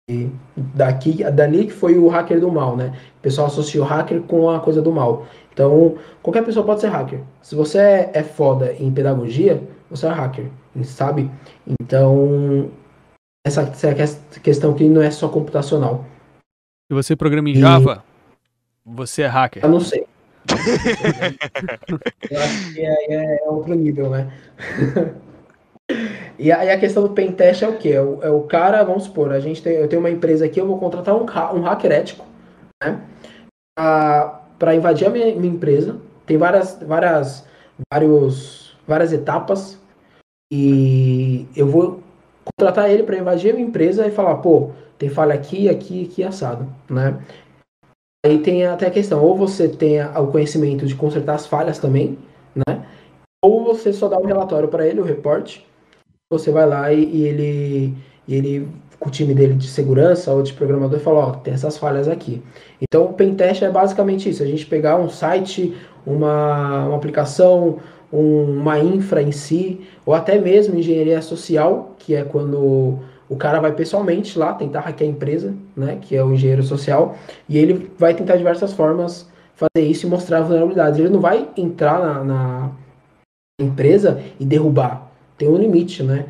E daqui, dali que foi o hacker do mal, né? O pessoal associou hacker com a coisa do mal. Então, qualquer pessoa pode ser hacker. Se você é, é foda em pedagogia, você é hacker, sabe? Então, essa, essa questão que não é só computacional. Se você programa em e... Java, você é hacker. Eu não sei. <laughs> eu acho que é, é outro nível, né? <laughs> e aí a questão do pentest é o quê? É o, é o, cara, vamos supor, a gente tem, eu tenho uma empresa aqui, eu vou contratar um, um hacker ético, né? Para invadir a minha, minha, empresa. Tem várias, várias, vários, várias etapas. E eu vou contratar ele para invadir a minha empresa e falar, pô, tem falha aqui, aqui, aqui, assado, né? Aí tem até a questão, ou você tem o conhecimento de consertar as falhas também, né? Ou você só dá um relatório para ele, o reporte, você vai lá e, e ele, e ele, com o time dele de segurança ou de programador, fala, ó, tem essas falhas aqui. Então, o pentest é basicamente isso, a gente pegar um site, uma, uma aplicação, uma infra em si, ou até mesmo engenharia social, que é quando o cara vai pessoalmente lá tentar hackear a empresa, né, que é o engenheiro social, e ele vai tentar diversas formas fazer isso e mostrar vulnerabilidades. Ele não vai entrar na, na empresa e derrubar. Tem um limite, né?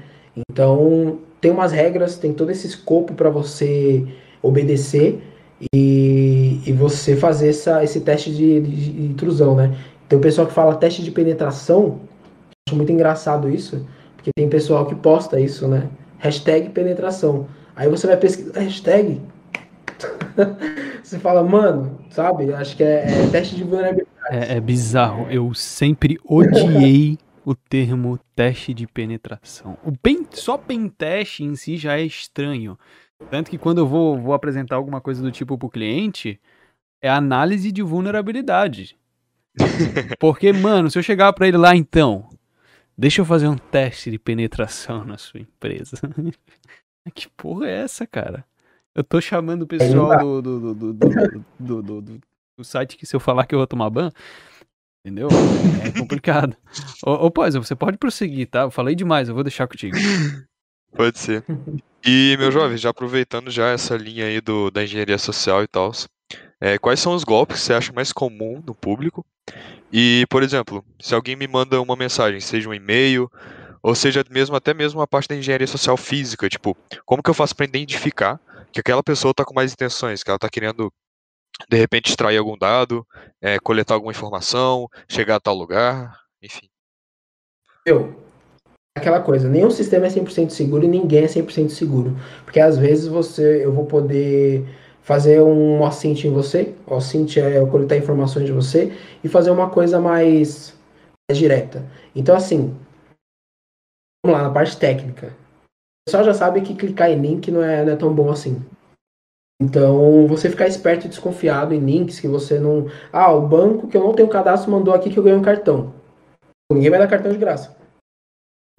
Então, tem umas regras, tem todo esse escopo para você obedecer e, e você fazer essa, esse teste de, de, de intrusão, né? Tem o pessoal que fala teste de penetração, acho muito engraçado isso, porque tem pessoal que posta isso, né? Hashtag penetração. Aí você vai pesquisar hashtag. <laughs> você fala, mano, sabe? Acho que é, é teste de vulnerabilidade. É, é bizarro. Eu sempre odiei o termo teste de penetração. O pen, só pentest em si já é estranho. Tanto que quando eu vou, vou apresentar alguma coisa do tipo pro cliente, é análise de vulnerabilidade. Porque, mano, se eu chegar para ele lá então, deixa eu fazer um teste de penetração na sua empresa. <laughs> que porra é essa, cara? Eu tô chamando o pessoal do, do, do, do, do, do site que se eu falar que eu vou tomar ban, entendeu? É complicado. ô, ô Pós, você pode prosseguir, tá? Eu falei demais, eu vou deixar contigo. Pode ser. E, meu jovem, já aproveitando já essa linha aí do, da engenharia social e tal, é, quais são os golpes que você acha mais comum no público? E, por exemplo, se alguém me manda uma mensagem, seja um e-mail, ou seja mesmo até mesmo a parte da engenharia social física, tipo, como que eu faço para identificar que aquela pessoa está com mais intenções, que ela está querendo de repente extrair algum dado, é, coletar alguma informação, chegar a tal lugar, enfim. Eu, aquela coisa, nenhum sistema é 100% seguro e ninguém é 100% seguro, porque às vezes você, eu vou poder fazer um OSINT em você, OSINT é eu coletar informações de você e fazer uma coisa mais, mais direta. Então assim, vamos lá na parte técnica. O pessoal já sabe que clicar em link não é, não é tão bom assim. Então, você ficar esperto e desconfiado em links que você não. Ah, o banco que eu não tenho cadastro mandou aqui que eu ganhei um cartão. Ninguém vai dar cartão de graça.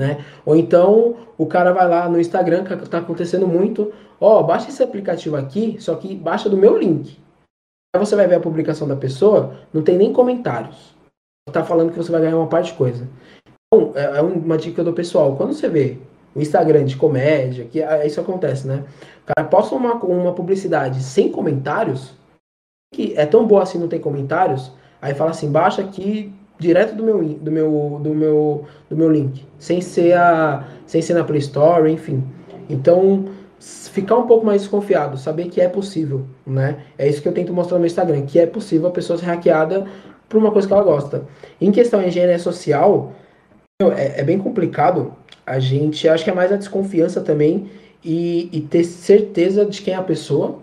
Né? Ou então o cara vai lá no Instagram, que está acontecendo muito. Ó, oh, baixa esse aplicativo aqui, só que baixa do meu link. Aí você vai ver a publicação da pessoa, não tem nem comentários. Tá falando que você vai ganhar uma parte de coisa. Então, é, é uma dica do pessoal. Quando você vê o Instagram de comédia, que é, isso acontece, né? O cara posta uma, uma publicidade sem comentários, que é tão boa assim, não tem comentários, aí fala assim, baixa aqui direto do meu, do meu, do meu, do meu link, sem ser, a, sem ser na Play Store, enfim. Então, ficar um pouco mais desconfiado, saber que é possível, né? É isso que eu tento mostrar no meu Instagram, que é possível a pessoa ser hackeada por uma coisa que ela gosta. Em questão de engenharia social, é, é bem complicado, a gente acho que é mais a desconfiança também e, e ter certeza de quem é a pessoa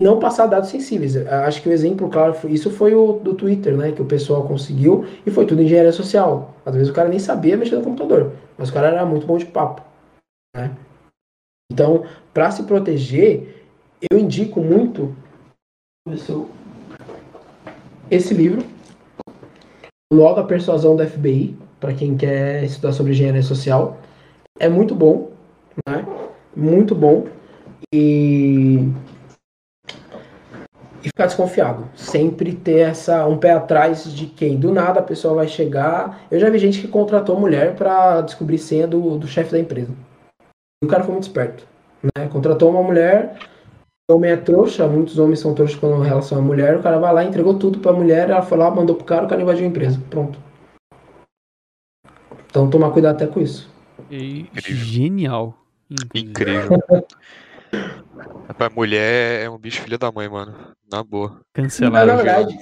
não passar dados sensíveis. Acho que o exemplo claro, isso foi o do Twitter, né, que o pessoal conseguiu e foi tudo engenharia social. Às vezes o cara nem sabia mexer no computador, mas o cara era muito bom de papo, né? Então, para se proteger, eu indico muito esse livro, Logo a Persuasão da FBI, para quem quer estudar sobre engenharia social. É muito bom, né? Muito bom. E e ficar desconfiado. Sempre ter essa um pé atrás de quem do nada a pessoa vai chegar. Eu já vi gente que contratou mulher para descobrir senha do, do chefe da empresa. E o cara foi muito esperto, né? Contratou uma mulher, o homem é trouxa, muitos homens são trouxas quando relação à mulher, o cara vai lá, entregou tudo para a mulher, ela foi lá, mandou pro cara, o cara invadiu a empresa. Pronto. Então tomar cuidado até com isso. E... Genial. Incrível. Rapaz, mulher é um bicho filha da mãe, mano. Na boa. Cancelar. Na verdade,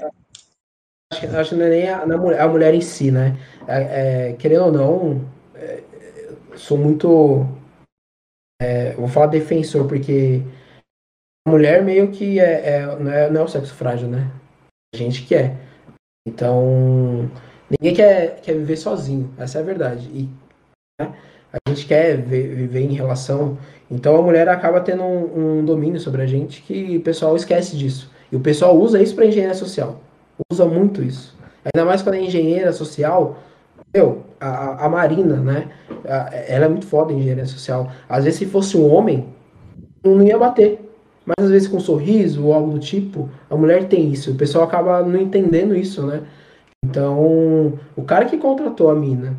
acho, acho que não é nem a, a, a mulher em si, né? É, é, querendo ou não, é, sou muito. É, vou falar defensor, porque a mulher meio que é, é, não, é, não é o sexo frágil, né? A gente que é. Então, ninguém quer, quer viver sozinho, essa é a verdade. E né, a gente quer ver, viver em relação então a mulher acaba tendo um, um, domínio sobre a gente que o pessoal esquece disso. E o pessoal usa isso para engenharia social. Usa muito isso. Ainda mais quando é engenheira social. Meu, a, a Marina, né? Ela é muito foda em engenharia social. Às vezes, se fosse um homem, não ia bater. Mas às vezes com um sorriso ou algo do tipo, a mulher tem isso. O pessoal acaba não entendendo isso, né? Então, o cara que contratou a mina,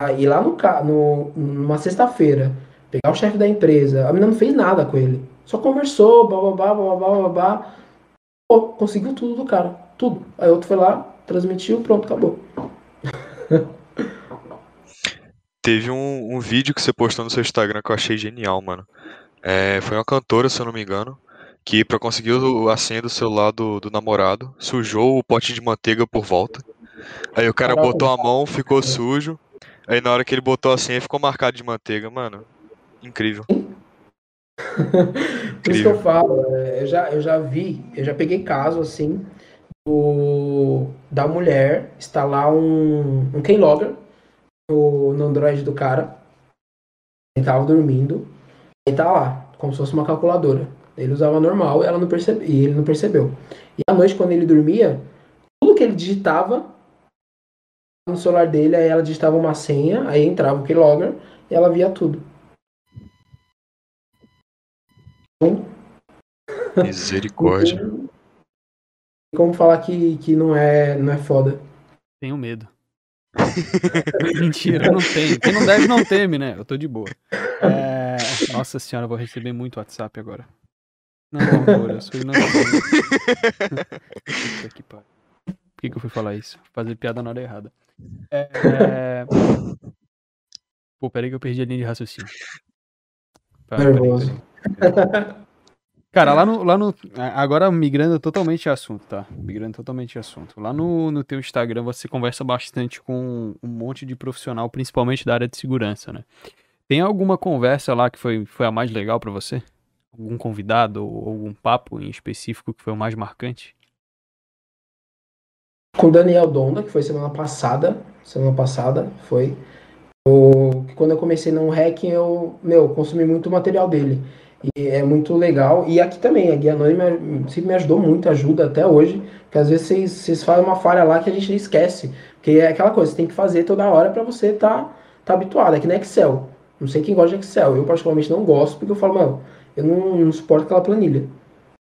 aí lá no, no numa sexta-feira, pegar o chefe da empresa. A menina não fez nada com ele. Só conversou, bababá, bababá, babá. Pô, conseguiu tudo do cara. Tudo. Aí outro foi lá, transmitiu, pronto, acabou. <laughs> Teve um, um vídeo que você postou no seu Instagram que eu achei genial, mano. É, foi uma cantora, se eu não me engano. que para conseguir a senha do celular do, do namorado, sujou o pote de manteiga por volta. Aí o cara Caraca, botou a mão, ficou sujo. Aí na hora que ele botou a senha, ficou marcado de manteiga, mano. Incrível. <laughs> Por isso que eu falo, é, eu já, eu já vi, eu já peguei caso assim do, da mulher instalar um, um keylogger no, no Android do cara. Ele tava dormindo, e tá lá, como se fosse uma calculadora. Ele usava normal e ela não percebe, e ele não percebeu. E à noite, quando ele dormia, tudo que ele digitava no celular dele, aí ela digitava uma senha, aí entrava o keylogger e ela via tudo. <laughs> Misericórdia. Tem como falar que, que não, é, não é foda. Tenho medo. <laughs> Mentira, eu não tenho. Quem não deve não teme, né? Eu tô de boa. É... Nossa senhora, eu vou receber muito WhatsApp agora. Não, amor, eu sou inocente. <laughs> Puta que pariu. Por que, que eu fui falar isso? Fazer piada na hora errada. É... é. Pô, peraí que eu perdi a linha de raciocínio. Pera- peraí, Nervoso. peraí. Cara, lá no, lá no. Agora migrando totalmente de assunto, tá? Migrando totalmente de assunto. Lá no, no teu Instagram você conversa bastante com um monte de profissional, principalmente da área de segurança, né? Tem alguma conversa lá que foi, foi a mais legal pra você? Algum convidado ou algum papo em específico que foi o mais marcante? Com Daniel Donda, que foi semana passada. Semana passada foi. Que quando eu comecei no hacking, eu, meu, consumi muito material dele. E é muito legal. E aqui também, a Guia Anônima sempre me ajudou muito, ajuda até hoje. Porque às vezes vocês, vocês fazem uma falha lá que a gente esquece. Porque é aquela coisa, você tem que fazer toda hora para você tá, tá habituado. É que Excel. Não sei quem gosta de Excel. Eu particularmente não gosto, porque eu falo, mano, eu não, não suporto aquela planilha.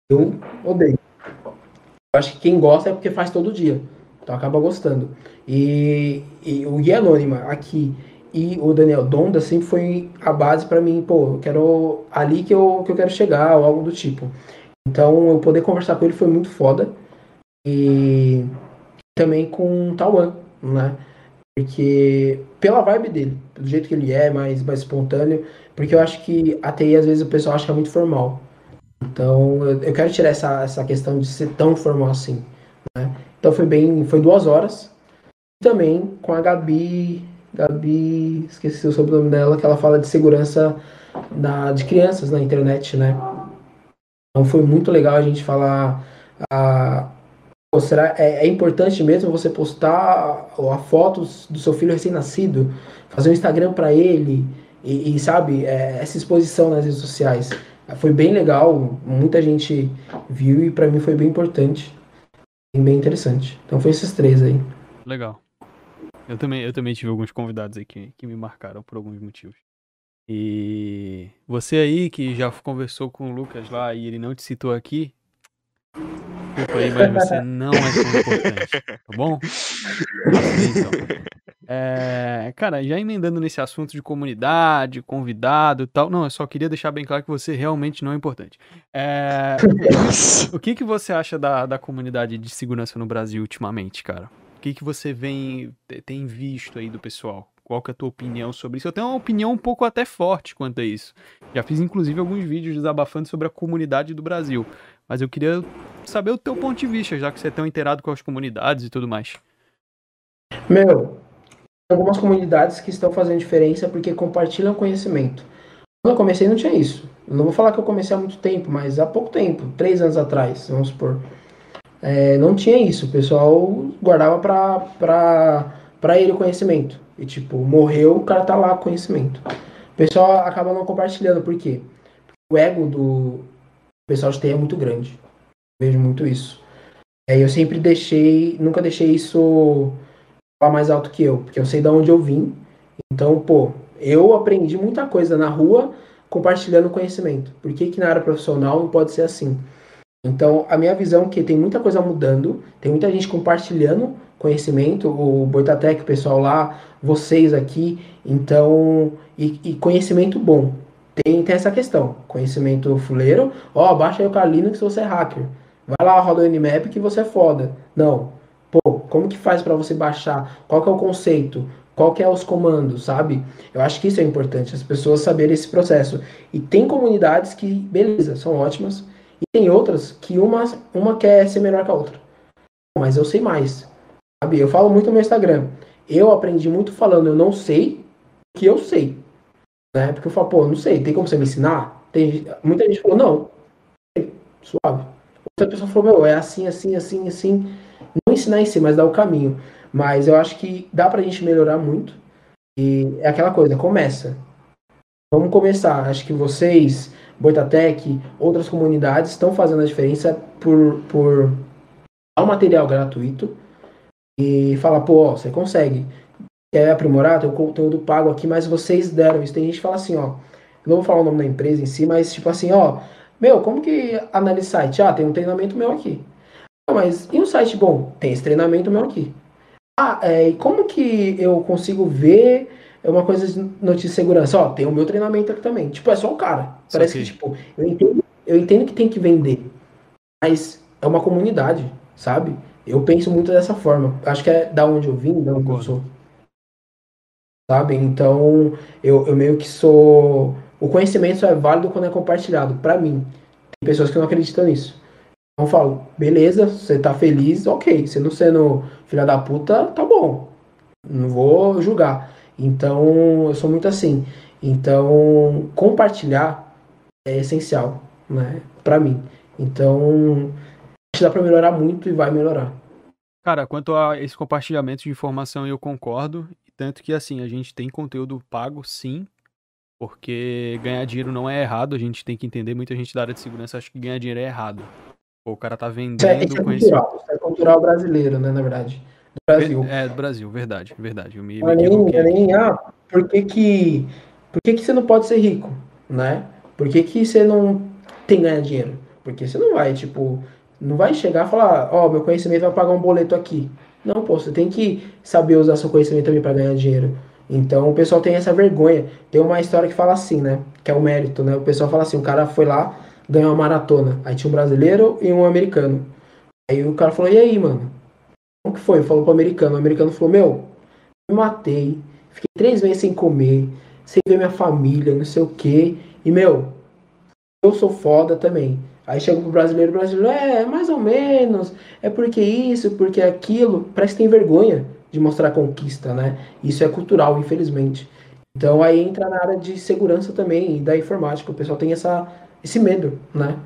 Eu odeio. Eu acho que quem gosta é porque faz todo dia. Então acaba gostando. E, e o Guia Anônima aqui e o Daniel Donda sempre foi a base para mim, pô, eu quero ali que eu, que eu quero chegar, ou algo do tipo. Então eu poder conversar com ele foi muito foda. E também com o Tawan, né? Porque pela vibe dele, do jeito que ele é, mais, mais espontâneo, porque eu acho que a TI às vezes o pessoal acha que é muito formal. Então eu, eu quero tirar essa, essa questão de ser tão formal assim. Né? Então foi bem, foi duas horas. Também com a Gabi, Gabi, esqueci o sobrenome dela, que ela fala de segurança da, de crianças na internet, né? Então foi muito legal a gente falar. A, pô, será, é, é importante mesmo você postar a, a foto do seu filho recém-nascido, fazer um Instagram para ele e, e, sabe, é, essa exposição nas redes sociais. Foi bem legal, muita gente viu e para mim foi bem importante, bem interessante. Então foi esses três aí. Legal. Eu também, eu também tive alguns convidados aí que, que me marcaram por alguns motivos. E você aí que já conversou com o Lucas lá e ele não te citou aqui, desculpa aí, mas você <laughs> não é tão importante, tá bom? Então, é, cara, já emendando nesse assunto de comunidade, convidado e tal, não, eu só queria deixar bem claro que você realmente não é importante. É, o que, que você acha da, da comunidade de segurança no Brasil ultimamente, cara? O que, que você vem, tem visto aí do pessoal? Qual que é a tua opinião sobre isso? Eu tenho uma opinião um pouco até forte quanto a isso. Já fiz inclusive alguns vídeos desabafando sobre a comunidade do Brasil. Mas eu queria saber o teu ponto de vista, já que você é tão inteirado com as comunidades e tudo mais. Meu, algumas comunidades que estão fazendo diferença porque compartilham conhecimento. Quando eu comecei não tinha isso. Não vou falar que eu comecei há muito tempo, mas há pouco tempo, três anos atrás, vamos supor. É, não tinha isso. O pessoal guardava pra ele o conhecimento. E tipo, morreu, o cara tá lá com conhecimento. O pessoal acaba não compartilhando, por quê? O ego do pessoal de TI é muito grande. Vejo muito isso. É, eu sempre deixei, nunca deixei isso falar mais alto que eu, porque eu sei de onde eu vim. Então, pô, eu aprendi muita coisa na rua compartilhando conhecimento. Por que, que na área profissional não pode ser assim? Então, a minha visão é que tem muita coisa mudando, tem muita gente compartilhando conhecimento, o Boitatec, o pessoal lá, vocês aqui, então, e, e conhecimento bom. Tem, tem essa questão, conhecimento fuleiro, ó, baixa aí o Carlino que você é hacker. Vai lá, roda o Nmap que você é foda. Não. Pô, como que faz para você baixar? Qual que é o conceito? Qual que é os comandos, sabe? Eu acho que isso é importante, as pessoas saberem esse processo. E tem comunidades que, beleza, são ótimas, E tem outras que uma, uma quer ser melhor que a outra. Mas eu sei mais. Sabe? Eu falo muito no meu Instagram. Eu aprendi muito falando, eu não sei o que eu sei. Né? Porque eu falo, pô, não sei, tem como você me ensinar? Tem, muita gente falou, não. Suave. Outra pessoa falou, meu, é assim, assim, assim, assim. Ensinar em si, mas dar o caminho. Mas eu acho que dá pra gente melhorar muito. E é aquela coisa, começa. Vamos começar. Acho que vocês, Boitatec, outras comunidades estão fazendo a diferença por, por dar um material gratuito e falar, pô, ó, você consegue. Quer aprimorar? Tem o conteúdo pago aqui, mas vocês deram isso. Tem gente que fala assim, ó. Não vou falar o nome da empresa em si, mas tipo assim, ó. Meu, como que analisa site? Ah, tem um treinamento meu aqui. Ah, mas e um site bom? Tem esse treinamento meu aqui. Ah, é, e como que eu consigo ver uma coisa de notícia de segurança? Ó, tem o meu treinamento aqui também. Tipo, é só o cara. Parece que, tipo, eu entendo, eu entendo que tem que vender, mas é uma comunidade, sabe? Eu penso muito dessa forma. Acho que é da onde eu vim, da onde eu sou. Sabe? Então, eu, eu meio que sou. O conhecimento só é válido quando é compartilhado. Para mim. Tem pessoas que não acreditam nisso. Eu falo, beleza, você tá feliz, ok. Você não sendo filha da puta, tá bom. Não vou julgar. Então, eu sou muito assim. Então, compartilhar é essencial, né? Pra mim. Então, acho dá pra melhorar muito e vai melhorar. Cara, quanto a esse compartilhamento de informação, eu concordo. Tanto que, assim, a gente tem conteúdo pago, sim. Porque ganhar dinheiro não é errado. A gente tem que entender. Muita gente da área de segurança acha que ganhar dinheiro é errado. O cara tá vendendo isso é, isso é cultural, isso é cultural brasileiro, né, na verdade. Do Brasil. É, do Brasil, verdade, verdade. Eu me, não, é nem, é nem, ah, por que que, por que que você não pode ser rico, né? Por que que você não tem ganhar dinheiro? Porque você não vai, tipo, não vai chegar e falar, ó, oh, meu conhecimento vai pagar um boleto aqui. Não, pô, você tem que saber usar seu conhecimento também para ganhar dinheiro. Então o pessoal tem essa vergonha. Tem uma história que fala assim, né? Que é o mérito, né? O pessoal fala assim, o cara foi lá, ganhou uma maratona. Aí tinha um brasileiro e um americano. Aí o cara falou, e aí, mano? Como que foi? Falou pro americano. O americano falou, meu, me matei, fiquei três meses sem comer, sem ver minha família, não sei o quê. E, meu, eu sou foda também. Aí chega pro brasileiro, o brasileiro, é, mais ou menos, é porque isso, porque aquilo. Parece que tem vergonha de mostrar conquista, né? Isso é cultural, infelizmente. Então aí entra na área de segurança também, da informática. O pessoal tem essa, esse medo, né?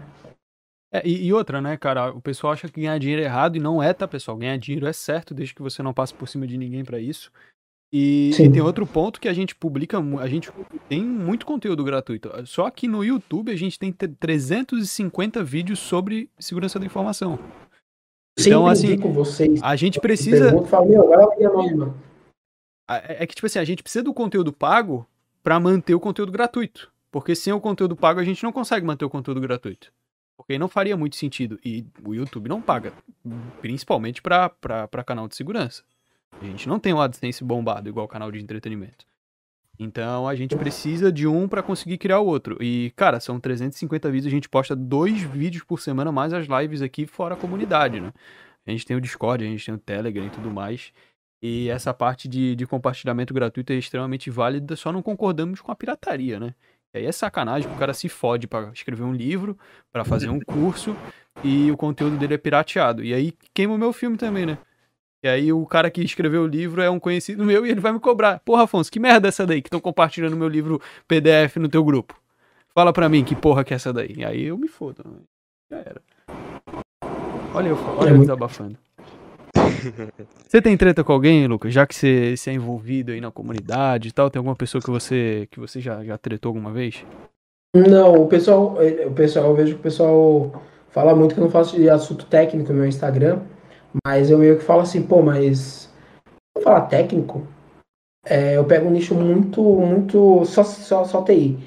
É, e, e, outra, né, cara? O pessoal acha que ganhar dinheiro é errado e não é, tá, pessoal? Ganhar dinheiro é certo, desde que você não passe por cima de ninguém para isso. E, e, tem outro ponto que a gente publica, a gente tem muito conteúdo gratuito. Só aqui no YouTube a gente tem 350 vídeos sobre segurança da informação. Então, assim, vocês, a gente precisa. É, é que, tipo assim, a gente precisa do conteúdo pago para manter o conteúdo gratuito. Porque sem o conteúdo pago a gente não consegue manter o conteúdo gratuito. Porque não faria muito sentido. E o YouTube não paga. Principalmente para canal de segurança. A gente não tem um AdSense bombado igual o canal de entretenimento. Então a gente precisa de um para conseguir criar o outro. E, cara, são 350 vídeos, a gente posta dois vídeos por semana, mais as lives aqui fora a comunidade, né? A gente tem o Discord, a gente tem o Telegram e tudo mais. E essa parte de, de compartilhamento gratuito é extremamente válida, só não concordamos com a pirataria, né? E aí é sacanagem, o cara se fode para escrever um livro, para fazer um <laughs> curso, e o conteúdo dele é pirateado. E aí queima o meu filme também, né? E aí o cara que escreveu o livro é um conhecido meu e ele vai me cobrar. Porra, Afonso, que merda é essa daí que estão compartilhando meu livro PDF no teu grupo? Fala pra mim que porra que é essa daí. Aí eu me fodo. Né? Já era. Olha eu, olha é eu desabafando. Você tem treta com alguém, Lucas? Já que você, você é envolvido aí na comunidade e tal, tem alguma pessoa que você que você já, já tretou alguma vez? Não, o pessoal, o pessoal, eu vejo que o pessoal fala muito que eu não faço de assunto técnico no meu Instagram. Mas eu meio que falo assim, pô, mas vou falar técnico, é, eu pego um nicho muito, muito. Só, só, só TI.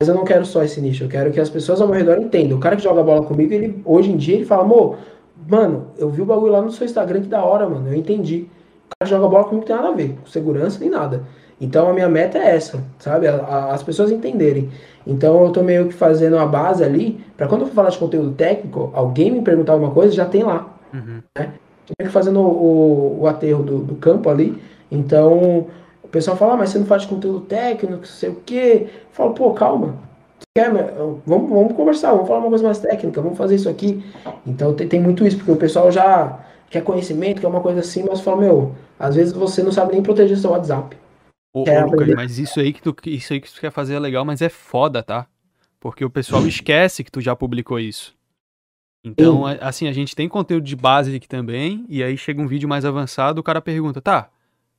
Mas eu não quero só esse nicho, eu quero que as pessoas ao meu redor entendam. O cara que joga bola comigo, ele, hoje em dia, ele fala, amor, mano, eu vi o bagulho lá no seu Instagram que da hora, mano, eu entendi. O cara que joga bola comigo não tem nada a ver, com segurança nem nada. Então a minha meta é essa, sabe? A, a, as pessoas entenderem. Então eu tô meio que fazendo a base ali, para quando eu for falar de conteúdo técnico, alguém me perguntar alguma coisa, já tem lá. Uhum. Né? fazendo o, o aterro do, do, campo ali. Então, o pessoal fala, ah, mas você não faz conteúdo técnico, não sei o quê. Eu falo, pô, calma. Quer, vamos, vamos conversar, vamos falar uma coisa mais técnica, vamos fazer isso aqui. Então tem, tem muito isso, porque o pessoal já quer conhecimento, quer uma coisa assim, mas fala, meu, às vezes você não sabe nem proteger seu WhatsApp. Ô, ô Lucas, mas isso aí, que tu, isso aí que tu quer fazer é legal, mas é foda, tá? Porque o pessoal esquece que tu já publicou isso. Então, Sim. assim, a gente tem conteúdo de base aqui também, e aí chega um vídeo mais avançado, o cara pergunta, tá,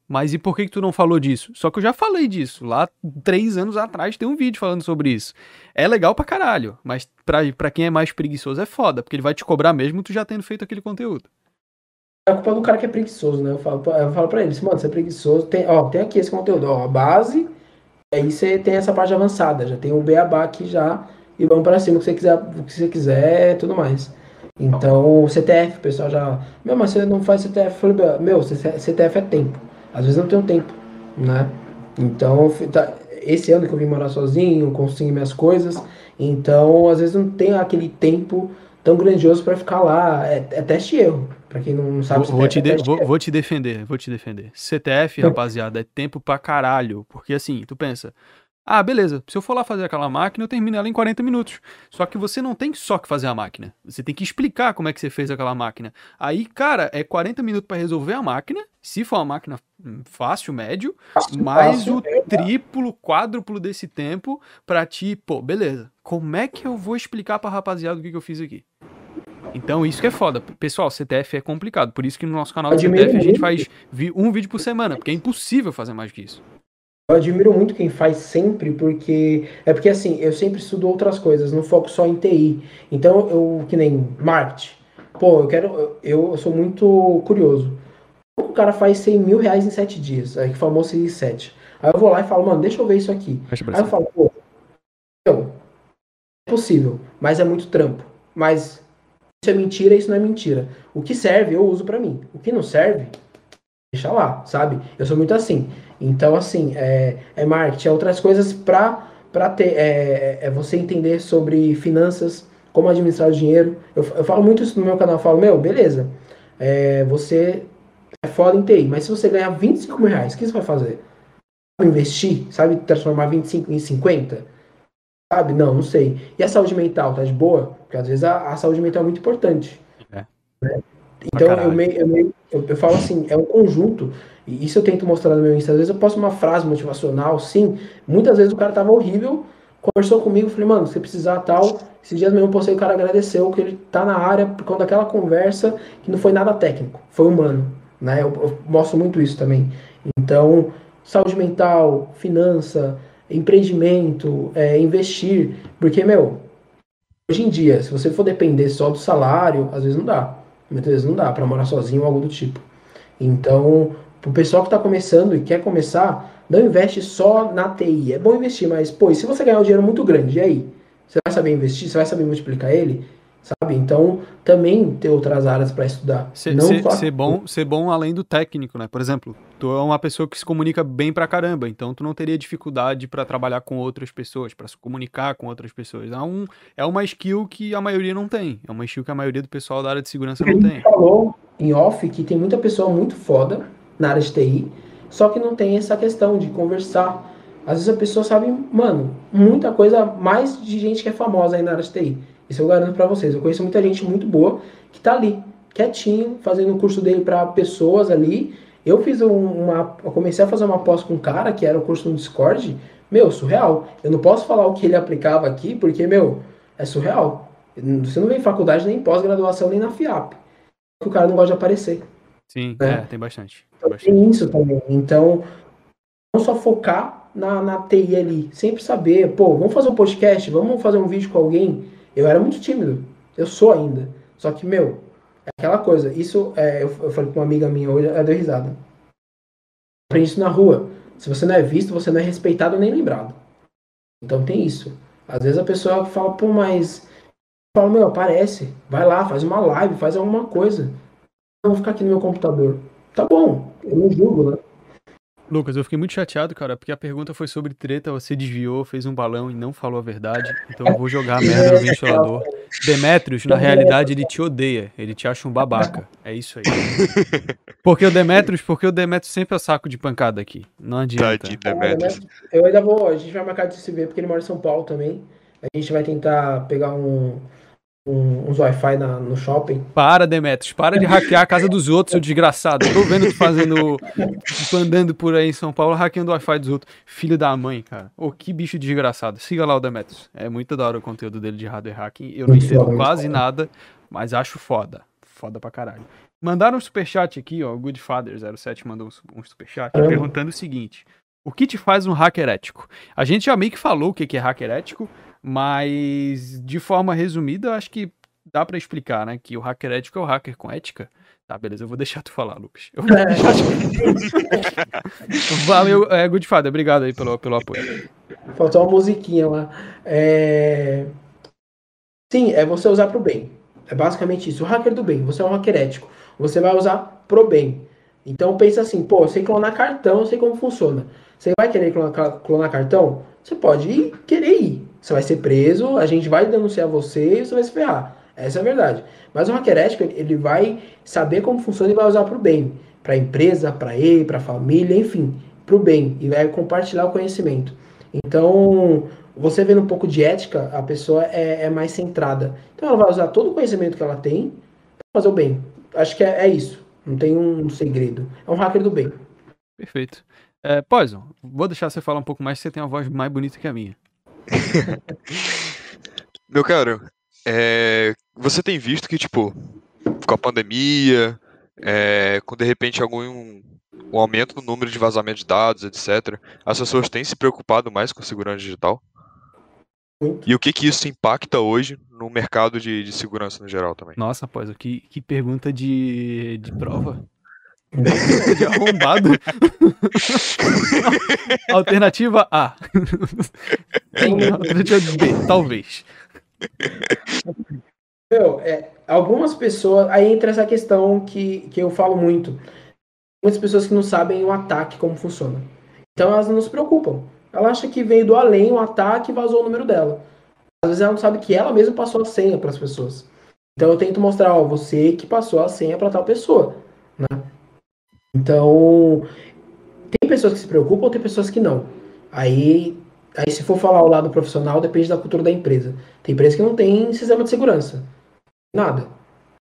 mas e por que, que tu não falou disso? Só que eu já falei disso. Lá, três anos atrás, tem um vídeo falando sobre isso. É legal pra caralho, mas pra, pra quem é mais preguiçoso é foda, porque ele vai te cobrar mesmo tu já tendo feito aquele conteúdo. É culpa do cara que é preguiçoso, né? Eu falo, eu falo pra ele, mano, você é preguiçoso, tem, ó, tem aqui esse conteúdo, ó, a base, aí você tem essa parte avançada, já tem o beabá aqui já, e vamos pra cima o que você quiser, o que você quiser tudo mais. Então, CTF, o pessoal já. Meu, mas você não faz CTF? Eu falei, meu, CTF é tempo. Às vezes não tenho tempo, né? Então, tá, esse ano que eu vim morar sozinho, consegui minhas coisas, então às vezes não tenho aquele tempo tão grandioso para ficar lá. É, é teste e erro. Pra quem não sabe, vou, vou te, é vou, vou, te defender, vou te defender. CTF, <laughs> rapaziada, é tempo pra caralho. Porque assim, tu pensa, ah, beleza. Se eu for lá fazer aquela máquina, eu termino ela em 40 minutos. Só que você não tem só que fazer a máquina. Você tem que explicar como é que você fez aquela máquina. Aí, cara, é 40 minutos para resolver a máquina. Se for uma máquina hum, fácil, médio, fácil, mais fácil, o é, triplo, quádruplo desse tempo pra ti, pô, beleza. Como é que eu vou explicar pra rapaziada o que, que eu fiz aqui? Então, isso que é foda. Pessoal, CTF é complicado. Por isso que no nosso canal de CTF a gente faz um vídeo por semana, porque é impossível fazer mais que isso. Eu admiro muito quem faz sempre, porque. É porque assim, eu sempre estudo outras coisas, não foco só em TI. Então, eu, que nem marketing. Pô, eu quero. Eu, sou muito curioso. O cara faz 100 mil reais em 7 dias, aí que famoso em 7. Aí eu vou lá e falo, mano, deixa eu ver isso aqui. Aí eu falo, pô, eu, é possível, mas é muito trampo. Mas isso é mentira, isso não é mentira. O que serve, eu uso para mim. O que não serve, deixa lá, sabe? Eu sou muito assim. Então, assim, é, é marketing, é outras coisas para para ter é, é, você entender sobre finanças, como administrar o dinheiro. Eu, eu falo muito isso no meu canal, eu falo, meu, beleza, é, você é foda em TI, mas se você ganhar 25 mil reais, o que você vai fazer? Investir? Sabe transformar 25 em 50? Sabe? Não, não sei. E a saúde mental, tá de boa? Porque às vezes a, a saúde mental é muito importante. É. Né? Então eu, meio, eu, meio, eu, eu, falo assim, é um conjunto, e isso eu tento mostrar no meu Insta. Às vezes eu posto uma frase motivacional, sim. Muitas vezes o cara tava horrível, conversou comigo, falei, mano, se precisar tal. Esses dias mesmo eu postei, o cara agradeceu que ele tá na área por conta daquela conversa que não foi nada técnico, foi humano. Né? Eu, eu mostro muito isso também. Então, saúde mental, finança, empreendimento, é, investir. Porque, meu, hoje em dia, se você for depender só do salário, às vezes não dá. Muitas vezes não dá para morar sozinho ou algo do tipo. Então, o pessoal que está começando e quer começar, não investe só na TI. É bom investir, mas, pô, se você ganhar um dinheiro muito grande, e aí? Você vai saber investir? Você vai saber multiplicar ele? Sabe? Então, também ter outras áreas para estudar. Ser, não ser, só... ser, bom, ser bom além do técnico, né? Por exemplo, tu é uma pessoa que se comunica bem pra caramba, então tu não teria dificuldade para trabalhar com outras pessoas, para se comunicar com outras pessoas. É, um, é uma skill que a maioria não tem. É uma skill que a maioria do pessoal da área de segurança Porque não tem. falou em off que tem muita pessoa muito foda na área de TI, só que não tem essa questão de conversar. Às vezes a pessoa sabe, mano, muita coisa mais de gente que é famosa aí na área de TI. Isso eu garanto para vocês. Eu conheço muita gente muito boa que tá ali, quietinho, fazendo o curso dele para pessoas ali. Eu fiz uma. Eu comecei a fazer uma pós com um cara que era o curso no Discord. Meu, surreal. Eu não posso falar o que ele aplicava aqui, porque, meu, é surreal. Você não vem em faculdade nem pós-graduação, nem na FIAP. Que o cara não gosta de aparecer. Sim, né? é, tem bastante. Tem, então, bastante. tem isso também. Então, não só focar na, na TI ali. Sempre saber, pô, vamos fazer um podcast, vamos fazer um vídeo com alguém eu era muito tímido. Eu sou ainda. Só que, meu, é aquela coisa. Isso, é, eu, eu falei com uma amiga minha hoje, ela deu risada. Aprendi isso na rua. Se você não é visto, você não é respeitado nem lembrado. Então tem isso. Às vezes a pessoa fala, pô, mas. Fala, meu, aparece. Vai lá, faz uma live, faz alguma coisa. Eu vou ficar aqui no meu computador. Tá bom, eu não julgo, né? Lucas, eu fiquei muito chateado, cara, porque a pergunta foi sobre treta, você desviou, fez um balão e não falou a verdade. Então eu vou jogar a merda no <laughs> ventilador. Demetrius, na realidade, ele te odeia. Ele te acha um babaca. É isso aí. <laughs> Porque o Demetrius, porque o Demetrius sempre é saco de pancada aqui. Não adianta. Tadinho, Demetrius. Eu ainda vou, a gente vai marcar de se ver, porque ele mora em São Paulo também. A gente vai tentar pegar um, um, uns Wi-Fi na- no shopping. Para, Demetrius, para de hackear a casa dos outros, seu desgraçado. Tô vendo tu fazendo. tu andando por aí em São Paulo, hackeando o Wi-Fi dos outros. Filho da mãe, cara. Ô, que bicho desgraçado. Siga lá o Demetrius. É muito da hora o conteúdo dele de hardware hacking. Eu não Muito entendo muito quase foda. nada, mas acho foda. Foda pra caralho. Mandaram um superchat aqui, ó. O Goodfather07 mandou um su- um superchat Caramba. perguntando o seguinte: O que te faz um hacker ético? A gente já meio que falou o que é hacker ético, mas de forma resumida, eu acho que dá pra explicar, né? Que o hacker ético é o hacker com ética. Tá, beleza, eu vou deixar tu falar, Lucas. Eu É. <laughs> Valeu, é, Goodfather, obrigado aí pelo, pelo apoio. Faltou uma musiquinha lá. É... Sim, é você usar pro bem. É basicamente isso. O hacker do bem. Você é um hacker ético. Você vai usar pro bem. Então pensa assim, pô, eu sei clonar cartão, eu sei como funciona. Você vai querer clonar, clonar cartão? Você pode ir, querer ir. Você vai ser preso, a gente vai denunciar você e você vai se ferrar. Essa é a verdade. Mas o hacker ético, ele- vai saber como funciona e vai usar pro bem. Pra empresa, pra ele, pra família, enfim, pro bem. E vai compartilhar o conhecimento. Então, você vendo um pouco de ética, a pessoa é, é mais centrada. Então, ela vai usar todo o conhecimento que ela tem para fazer o bem. Acho que é, é isso. Não tem um segredo. É um hacker do bem. Perfeito. É, Poison, vou deixar você falar um pouco mais, você tem uma voz mais bonita que a minha. <laughs> Meu caro, é, você tem visto que, tipo, com a pandemia, é, com de repente algum um aumento no número de vazamento de dados, etc., as pessoas têm se preocupado mais com segurança digital? E o que que isso impacta hoje no mercado de, de segurança no geral também? Nossa, Poison, que, que pergunta de, de prova. De <laughs> arrombado. <laughs> Alternativa A. <laughs> Alternativa B, talvez. Meu, é, algumas pessoas. Aí entra essa questão que, que eu falo muito. Muitas pessoas que não sabem o ataque, como funciona. Então elas não se preocupam. Ela acha que veio do além um ataque e vazou o número dela. Às vezes ela não sabe que ela mesma passou a senha para as pessoas. Então eu tento mostrar, ó, você que passou a senha para tal pessoa, né? Então tem pessoas que se preocupam, tem pessoas que não. Aí, aí se for falar o lado profissional, depende da cultura da empresa. Tem empresa que não tem sistema de segurança. Nada.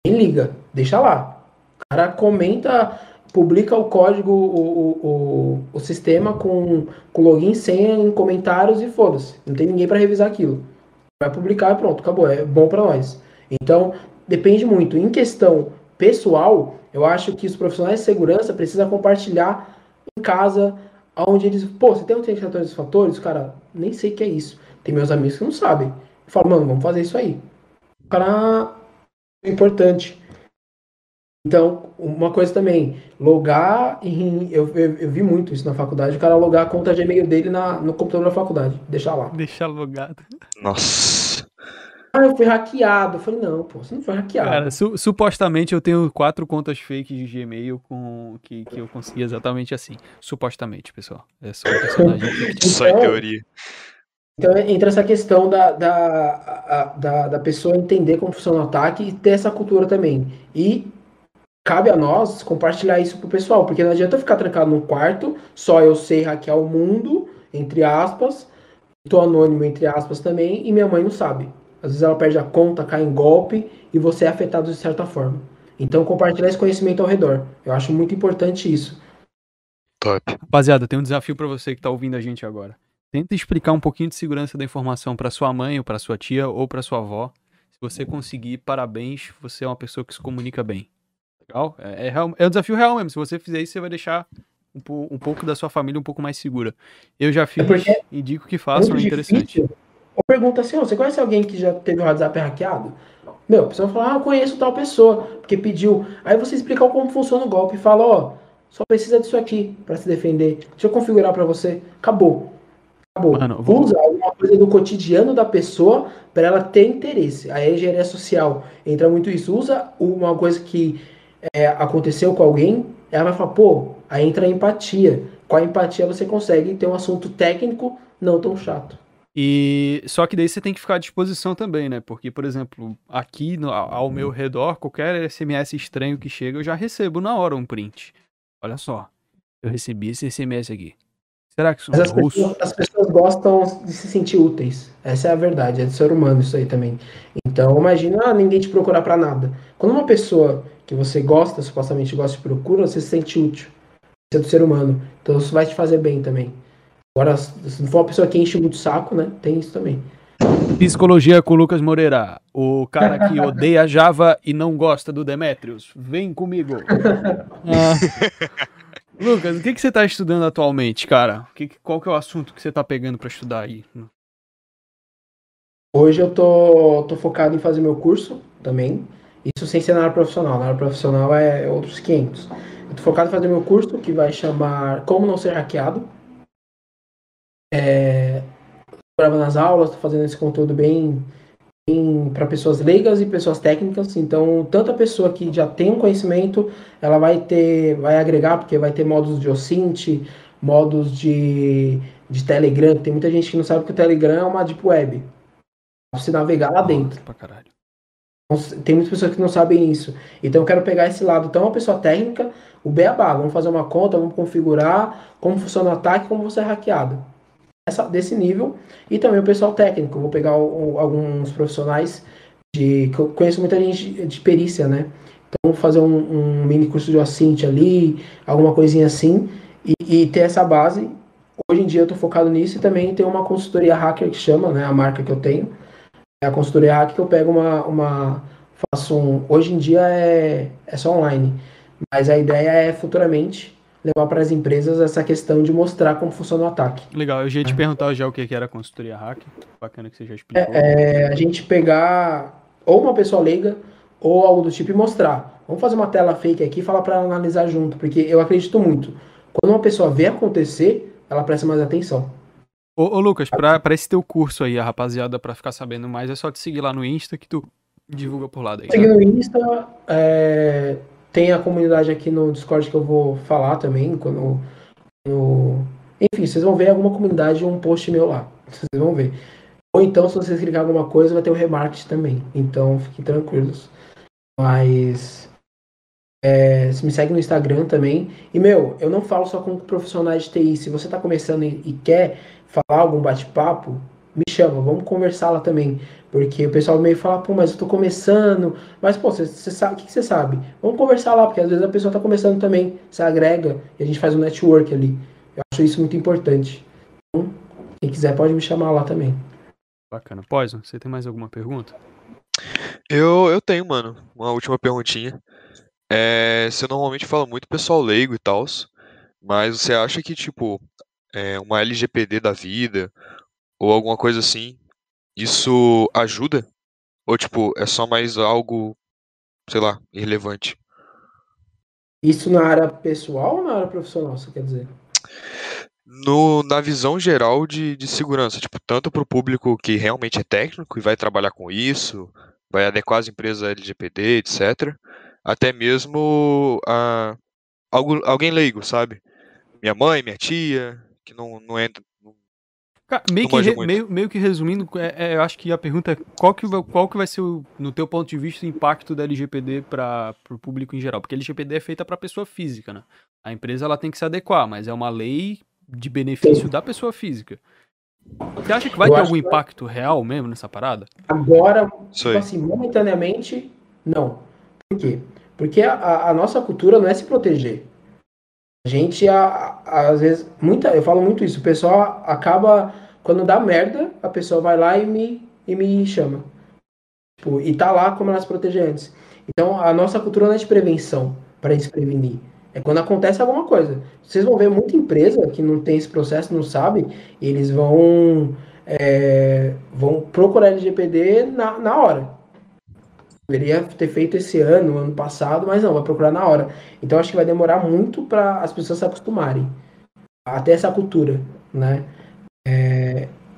Nem liga, deixa lá. O cara comenta, publica o código, o, o, o, o sistema com, com login, senha em comentários e foda-se. Não tem ninguém para revisar aquilo. Vai publicar e pronto, acabou. É bom para nós. Então, depende muito. Em questão pessoal, eu acho que os profissionais de segurança precisam compartilhar em casa, onde eles. Pô, você tem um detector de fatores? Cara, nem sei o que é isso. Tem meus amigos que não sabem. Eu falo, mano, vamos fazer isso aí. O cara é importante. Então, uma coisa também, logar em. Eu, eu, eu vi muito isso na faculdade, o cara logar a conta de e-mail dele na, no computador da faculdade, deixar lá. Deixar logado. Nossa. Ah, eu fui hackeado. Eu falei, não, pô, você não foi hackeado. Cara, su- supostamente eu tenho quatro contas fake de Gmail com que, que eu consegui exatamente assim. Supostamente, pessoal. É só um personagem. <laughs> Só em Então- teoria. Então entra essa questão da, da, da, da pessoa entender como funciona o ataque e ter essa cultura também. E cabe a nós compartilhar isso pro pessoal, porque não adianta eu ficar trancado num quarto, só eu sei hackear o mundo, entre aspas, tô anônimo, entre aspas, também, e minha mãe não sabe. Às vezes ela perde a conta, cai em golpe, e você é afetado de certa forma. Então compartilhar esse conhecimento ao redor. Eu acho muito importante isso. Top. Rapaziada, tem um desafio pra você que tá ouvindo a gente agora. Tenta explicar um pouquinho de segurança da informação pra sua mãe, ou pra sua tia, ou pra sua avó. Se você conseguir, parabéns, você é uma pessoa que se comunica bem. Legal? É, é, real- é um desafio real mesmo. Se você fizer isso, você vai deixar um, um pouco da sua família um pouco mais segura. Eu já fiz, porque indico que façam, é interessante. difícil. Ou pergunta assim, ó, você conhece alguém que já teve o WhatsApp hackeado? Meu, a pessoa fala, ah, eu conheço tal pessoa, porque pediu. Aí você explica como funciona o golpe e fala, ó, só precisa disso aqui pra se defender. Deixa eu configurar pra você. Acabou. Acabou. Mano, vou- Usa alguma coisa do cotidiano da pessoa pra ela ter interesse. Aí a engenharia social entra muito isso. Usa uma coisa que é, aconteceu com alguém, ela vai falar, pô, aí entra a empatia. Com a empatia você consegue ter um assunto técnico não tão chato. E só que daí você tem que ficar à disposição também, né? Porque, por exemplo, aqui no- ao meu redor, qualquer SMS estranho que chega, eu já recebo na hora um print. Olha só, eu recebi esse SMS aqui. Será que isso Mas é as russo? pessoas, as pessoas gostam de se sentir úteis. Essa é a verdade, é do ser humano isso aí também. Então, imagina ah, ninguém te procurar para nada. Quando uma pessoa que você gosta, supostamente gosta, te procura, você se sente útil. Isso é do ser humano. Então, isso vai te fazer bem também. Agora, se não for uma pessoa que enche muito saco, né? Tem isso também. Psicologia com Lucas Moreira, o cara que <laughs> odeia Java e não gosta do Demetrius. Vem comigo. Ah. <laughs> Lucas, o que, que você está estudando atualmente, cara? Que, qual que é o assunto que você está pegando para estudar aí? Hoje eu tô, tô focado em fazer meu curso também. Isso sem ser na área profissional. Na área profissional é outros 500. Eu tô focado em fazer meu curso que vai chamar Como Não Ser Hackeado. É, gravo nas aulas, tô fazendo esse conteúdo bem, para pessoas leigas e pessoas técnicas. Então, tanto a pessoa que já tem um conhecimento, ela vai ter, vai agregar, porque vai ter modos de OSINT, modos de, de Telegram. Tem muita gente que não sabe que o Telegram é uma deep web. Você navegar lá dentro. Então, tem muitas pessoas que não sabem isso. Então eu quero pegar esse lado. Então, uma pessoa técnica, o beabá, vamos fazer uma conta, vamos configurar como funciona o ataque, como você é hackeado desse nível e também o pessoal técnico. Vou pegar o, alguns profissionais de que eu conheço muita gente de perícia, né? Então fazer um, um mini curso de OSINT ali, alguma coisinha assim e, e, ter essa base. Hoje em dia eu estou focado nisso e também tem uma consultoria hacker que chama, né? A marca que eu tenho é a consultoria hacker que eu pego uma, uma faço um. Hoje em dia é, é só online, mas a ideia é futuramente levar para as empresas essa questão de mostrar como funciona o ataque. Legal, eu já ia te perguntar já o que era consultoria hack. Bacana que você já explicou. É, é, a gente pegar ou uma pessoa leiga ou algo do tipo e mostrar. Vamos fazer uma tela fake aqui e falar para analisar junto, porque eu acredito muito. Quando uma pessoa vê acontecer, ela presta mais atenção. Ô, ô Lucas, para esse teu curso aí, a rapaziada, para ficar sabendo mais, é só te seguir lá no Insta que tu divulga por lá daí. Seguir né? no Insta, é, tem a comunidade aqui no Discord que eu vou falar também. Quando, no... Enfim, vocês vão ver alguma comunidade um post meu lá. Vocês vão ver. Ou então, se vocês clicar alguma coisa, vai ter o remarketing também. Então, fiquem tranquilos. Mas. É, me segue no Instagram também. E, meu, eu não falo só com profissionais de TI. Se você está começando e, e quer falar algum bate-papo, me chama, vamos conversar lá também. Porque o pessoal meio fala, pô, mas eu tô começando. Mas, pô, você sabe, o que você sabe? Vamos conversar lá, porque às vezes a pessoa tá começando também, se agrega e a gente faz um network ali. Eu acho isso muito importante. Então, quem quiser pode me chamar lá também. Bacana. Poison, você tem mais alguma pergunta? Eu, eu tenho, mano, uma última perguntinha. É, você normalmente fala muito pessoal leigo e tal, mas você acha que, tipo, é, uma LGPD da vida, ou alguma coisa assim, isso ajuda? Ou, tipo, é só mais algo, sei lá, irrelevante? Isso na área pessoal ou na área profissional, você quer dizer? No, na visão geral de, de segurança, tipo, tanto para o público que realmente é técnico e vai trabalhar com isso, vai adequar as empresas LGPD, etc., até mesmo a, algo, alguém leigo, sabe? Minha mãe, minha tia, que não, não entra, meio, que re, meio, meio, que resumindo, é, é, eu acho que a pergunta é qual que, qual que vai ser, o, no teu ponto de vista, o impacto da LGPD para o público em geral? Porque a LGPD é feita para pessoa física, né? A empresa ela tem que se adequar, mas é uma lei de benefício da pessoa física. Você acha que vai eu ter algum impacto real mesmo nessa parada? Agora, tipo assim, momentaneamente, não. Por quê? Porque a, a, nossa cultura não é se proteger. A gente, a, a, às vezes, muita, eu falo muito isso, o pessoal acaba quando dá merda, a pessoa vai lá e me, e me chama. Tipo, e tá lá como ela se proteger antes. Então, a nossa cultura não é de prevenção, para se prevenir. É quando acontece alguma coisa. Vocês vão ver muita empresa que não tem esse processo, não sabe, eles vão, é, vão procurar LGPD na, na hora. Deveria ter feito esse ano, ano passado, mas não, vai procurar na hora. Então, acho que vai demorar muito para as pessoas se acostumarem até essa cultura, né?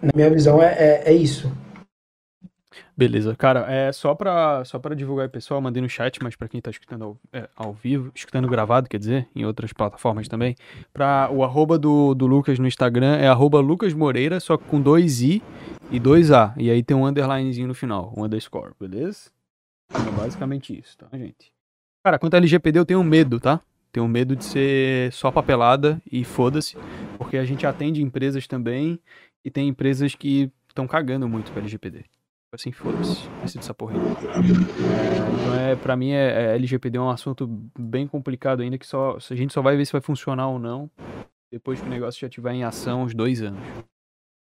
Na minha visão, é, é, é, isso. Beleza, cara, é só pra, só pra divulgar pessoal, mandei no chat, mas para quem tá escutando ao, é, ao, vivo, escutando gravado, quer dizer, em outras plataformas também, pra, o arroba do, do Lucas no Instagram é arroba Lucas Moreira, só com dois I e dois A, e aí tem um underlinezinho no final, um underscore, beleza? É basicamente isso, tá, gente? Cara, quanto a LGPD eu tenho medo, tá? Tenho medo de ser só papelada e foda-se, porque a gente atende empresas também e tem empresas que estão cagando muito pra LGPD. Tipo Assim, foda-se, preciso dessa porra então, é, pra mim, é, é, LGPD é um assunto bem complicado ainda, que só, a gente só vai ver se vai funcionar ou não depois que o negócio já estiver em ação uns dois anos.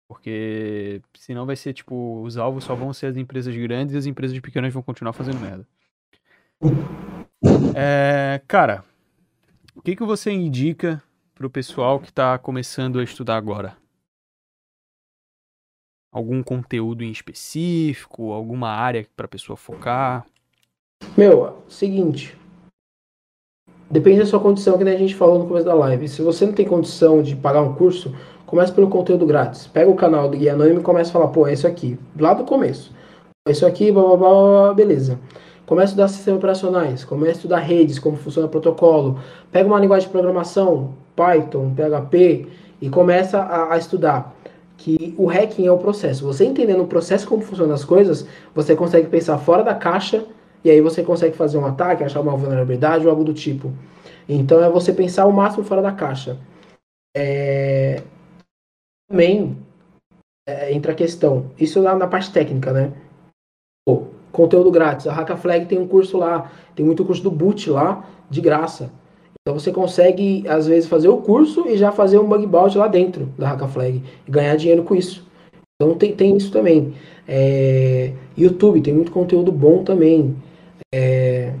Porque senão vai ser tipo, os alvos só vão ser as empresas grandes e as empresas pequenas vão continuar fazendo merda. É, cara, o que, que você indica pro pessoal que tá começando a estudar agora? Algum conteúdo em específico, alguma área pra pessoa focar? Meu, seguinte. Depende da sua condição, que nem a gente falou no começo da live. Se você não tem condição de pagar um curso, comece pelo conteúdo grátis. Pega o canal do Guia Anônimo e começa a falar, pô, é isso aqui. Lá do começo. É isso aqui, blá blá, blá beleza. Comece a estudar sistemas operacionais, comece a estudar redes, como funciona o protocolo. Pega uma linguagem de programação, Python, PHP, e começa a, a estudar. Que o hacking é o processo. Você entendendo o processo, como funcionam as coisas, você consegue pensar fora da caixa e aí você consegue fazer um ataque, achar uma vulnerabilidade ou algo do tipo. Então é você pensar o máximo fora da caixa. É... Também é, entra a questão, isso lá na parte técnica, né? Pô, conteúdo grátis. A Hackaflag tem um curso lá, tem muito curso do boot lá, de graça. Então você consegue, às vezes, fazer o curso e já fazer um bug bounty lá dentro da Hackaflag e ganhar dinheiro com isso. Então tem, tem isso também. É, YouTube tem muito conteúdo bom também. É,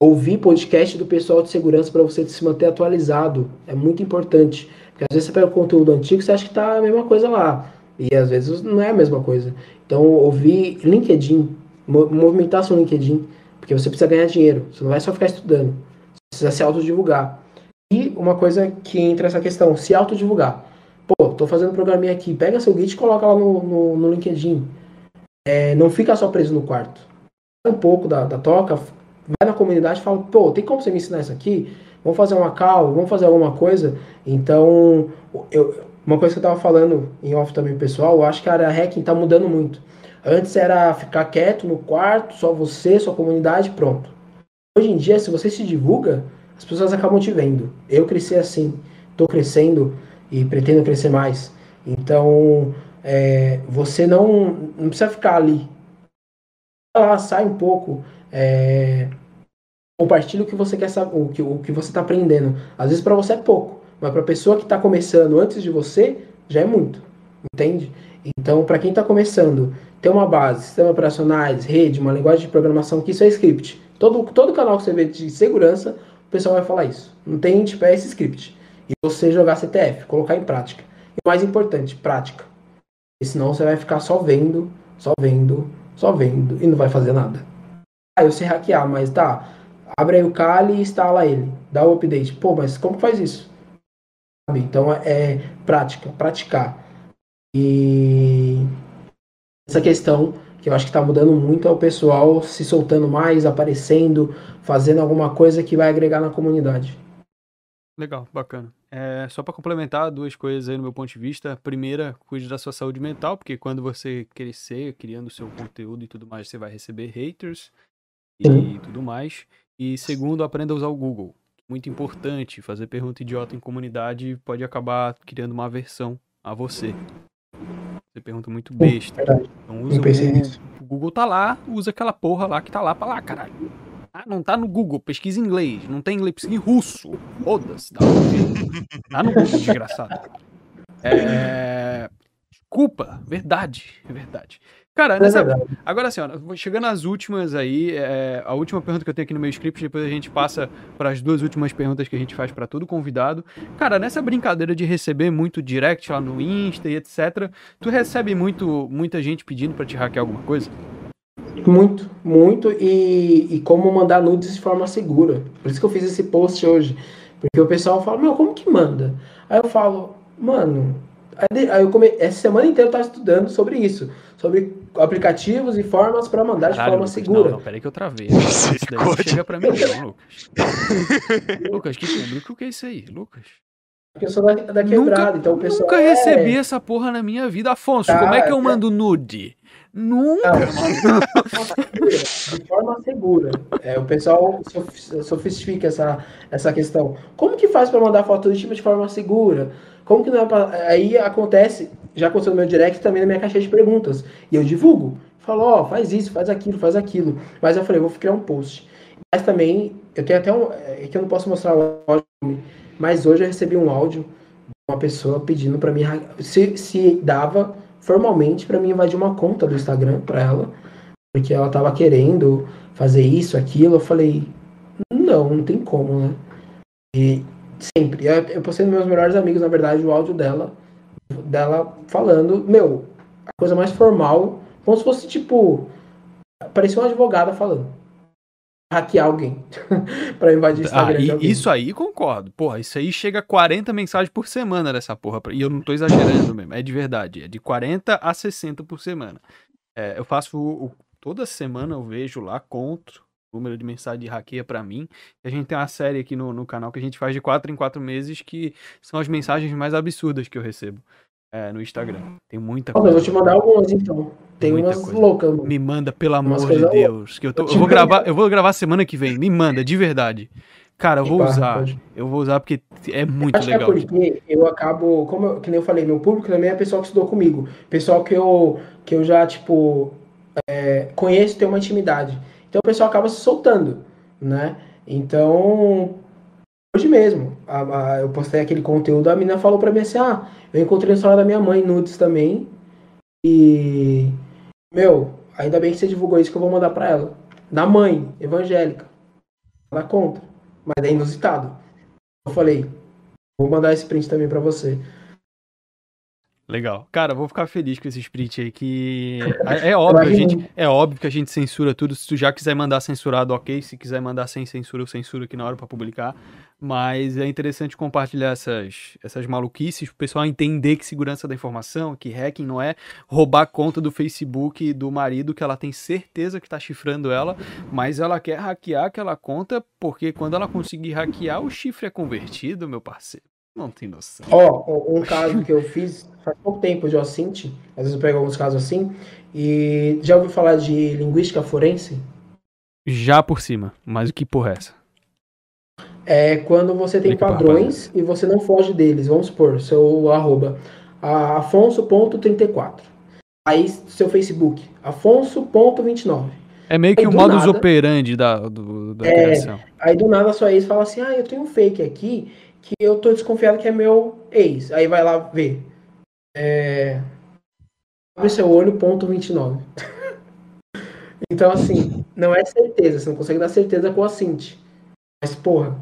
ouvir podcast do pessoal de segurança para você se manter atualizado é muito importante. Porque às vezes você pega o conteúdo antigo e você acha que tá a mesma coisa lá. E às vezes não é a mesma coisa. Então, ouvir LinkedIn, movimentar seu LinkedIn, porque você precisa ganhar dinheiro. Você não vai só ficar estudando. Precisa se autodivulgar. E uma coisa que entra essa questão, se autodivulgar. Pô, tô fazendo um programinha aqui, pega seu Git e coloca lá no, no, no LinkedIn. É, não fica só preso no quarto. Um pouco da, da toca, vai na comunidade e fala, pô, tem como você me ensinar isso aqui? Vamos fazer uma call, vamos fazer alguma coisa. Então, eu, uma coisa que eu tava falando em off também, pessoal, eu acho que a área hacking tá mudando muito. Antes era ficar quieto no quarto, só você, sua comunidade, pronto. Hoje em dia, se você se divulga, as pessoas acabam te vendo. Eu cresci assim, tô crescendo e pretendo crescer mais. Então, é, você não, não precisa ficar ali. Lá, sai um pouco. É, compartilha o que você quer saber, o que, o que você está aprendendo. Às vezes para você é pouco, mas para a pessoa que está começando antes de você já é muito, entende? Então, para quem está começando, tem uma base, sistemas operacionais, rede, uma linguagem de programação, que isso é script. Todo, todo canal que você vê de segurança, o pessoal vai falar isso. Não tem tipo, é esse script. E você jogar CTF, colocar em prática. E o mais importante, prática. E senão você vai ficar só vendo, só vendo, só vendo e não vai fazer nada. Ah, eu sei hackear, mas tá, abre aí o Kali e instala ele, dá o update. Pô, mas como faz isso? Então é, é prática, praticar. E essa questão que eu acho que está mudando muito é o pessoal se soltando mais, aparecendo, fazendo alguma coisa que vai agregar na comunidade. Legal, bacana. É, só para complementar duas coisas aí no meu ponto de vista. A primeira, cuide da sua saúde mental, porque quando você crescer, criando seu conteúdo e tudo mais, você vai receber haters e Sim. tudo mais. E segundo, aprenda a usar o Google. Muito importante, fazer pergunta idiota em comunidade pode acabar criando uma aversão a você. Você pergunta muito besta. Então usa o Google. O Google tá lá, usa aquela porra lá que tá lá pra lá, caralho. Ah, não tá no Google, pesquisa em inglês. Não tem inglês, pesquisa em russo. Foda-se, dá um Tá no Google, desgraçado. É. Desculpa, verdade, é verdade. Cara, é nessa... agora assim, ó, chegando às últimas aí, é... a última pergunta que eu tenho aqui no meu script, depois a gente passa para as duas últimas perguntas que a gente faz para todo convidado. Cara, nessa brincadeira de receber muito direct lá no Insta e etc, tu recebe muito, muita gente pedindo para te hackear alguma coisa? Muito, muito, e, e como mandar nudes de forma segura. Por isso que eu fiz esse post hoje. Porque o pessoal fala, meu, como que manda? Aí eu falo, mano, Aí eu come... essa semana inteira eu tava estudando sobre isso, sobre aplicativos e formas para mandar Caralho, de forma Lucas, segura. Não, não, peraí que eu travei. <laughs> Isso daí chega pra mim não, Lucas. Lucas, que público que é isso aí, Lucas? Porque eu sou da, da quebrada, nunca, então o pessoal. Nunca é... recebi essa porra na minha vida. Afonso, tá, como é que eu mando nude? Nunca, não, De forma segura. É, o pessoal sofistica essa, essa questão. Como que faz para mandar foto do tipo de forma segura? Como que não é pra... Aí acontece, já aconteceu no meu direct também na minha caixa de perguntas. E eu divulgo. Falo, ó, oh, faz isso, faz aquilo, faz aquilo. Mas eu falei, vou criar um post. Mas também, eu tenho até um. É que eu não posso mostrar o áudio, mas hoje eu recebi um áudio de uma pessoa pedindo para mim se, se dava formalmente para mim invadir uma conta do Instagram para ela, porque ela tava querendo fazer isso, aquilo. Eu falei, não, não tem como, né? E sempre. Eu, eu postei nos meus melhores amigos, na verdade, o áudio dela, dela falando, meu, a coisa mais formal, como se fosse tipo. Parecia uma advogada falando hackear alguém <laughs> para invadir o Instagram. Ah, e, isso aí concordo. Porra, isso aí chega a 40 mensagens por semana dessa porra. E eu não tô exagerando mesmo, é de verdade. É de 40 a 60 por semana. É, eu faço o, toda semana eu vejo lá, conto o número de mensagem de hackeia para mim. E a gente tem uma série aqui no, no canal que a gente faz de 4 em 4 meses que são as mensagens mais absurdas que eu recebo é, no Instagram. Tem muita coisa. Eu vou te mandar algumas então. Tem muita umas loucas. Me manda, pelo amor de Deus. Que eu, tô, eu, vou gravar, eu vou gravar semana que vem. Me manda, de verdade. Cara, eu vou usar. Pode. Eu vou usar porque é muito Acho legal. Que é porque eu acabo, como eu, que nem eu falei, meu público também é pessoal que estudou comigo. Pessoal que eu, que eu já, tipo, é, conheço, tenho uma intimidade. Então o pessoal acaba se soltando, né? Então, hoje mesmo, a, a, eu postei aquele conteúdo, a menina falou pra mim assim, ah, eu encontrei a história da minha mãe nudes também. E, meu, ainda bem que você divulgou isso que eu vou mandar pra ela. Da mãe, evangélica. Ela conta. Mas é inusitado. Eu falei, vou mandar esse print também para você. Legal. Cara, vou ficar feliz com esse sprint aí, que <laughs> é, é óbvio, gente, é óbvio que a gente censura tudo. Se tu já quiser mandar censurado, ok. Se quiser mandar sem censura, eu censuro aqui na hora para publicar. Mas é interessante compartilhar essas, essas maluquices, o pessoal entender que segurança da informação, que hacking não é roubar a conta do Facebook do marido, que ela tem certeza que está chifrando ela, mas ela quer hackear aquela conta, porque quando ela conseguir hackear, o chifre é convertido, meu parceiro. Não tem noção. Ó, oh, um caso que eu fiz faz pouco tempo de OSINT, às vezes eu pego alguns casos assim, e já ouviu falar de linguística forense? Já por cima, mas o que porra é essa? É quando você tem Explica padrões e você não foge deles. Vamos supor, seu arroba, afonso.34. Aí seu Facebook, afonso.29. É meio que o modus nada, operandi da, do, da é, criação. Aí do nada sua ex fala assim, ah, eu tenho um fake aqui que eu tô desconfiado que é meu ex. Aí vai lá ver. É... Abre seu olho, ponto 29. <laughs> então, assim, não é certeza. Você não consegue dar certeza com a Cint. Mas, porra,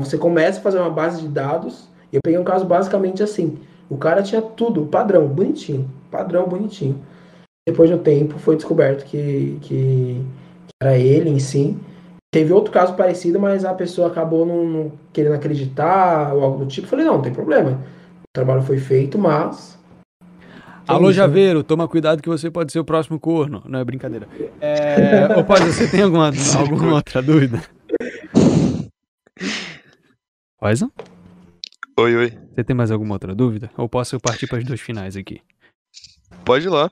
você começa a fazer uma base de dados. E eu peguei um caso basicamente assim. O cara tinha tudo, padrão, bonitinho. Padrão, bonitinho. Depois de um tempo, foi descoberto que, que, que era ele em si. Teve outro caso parecido, mas a pessoa acabou não, não querendo acreditar ou algo do tipo. Falei, não, não tem problema. O trabalho foi feito, mas. Alô, isso, né? Javeiro, né? toma cuidado que você pode ser o próximo corno. Não é brincadeira. É... Ô, Paz, você tem alguma, alguma outra dúvida? Poison? Oi, oi. Você tem mais alguma outra dúvida? Ou posso partir para as duas finais aqui? Pode ir lá.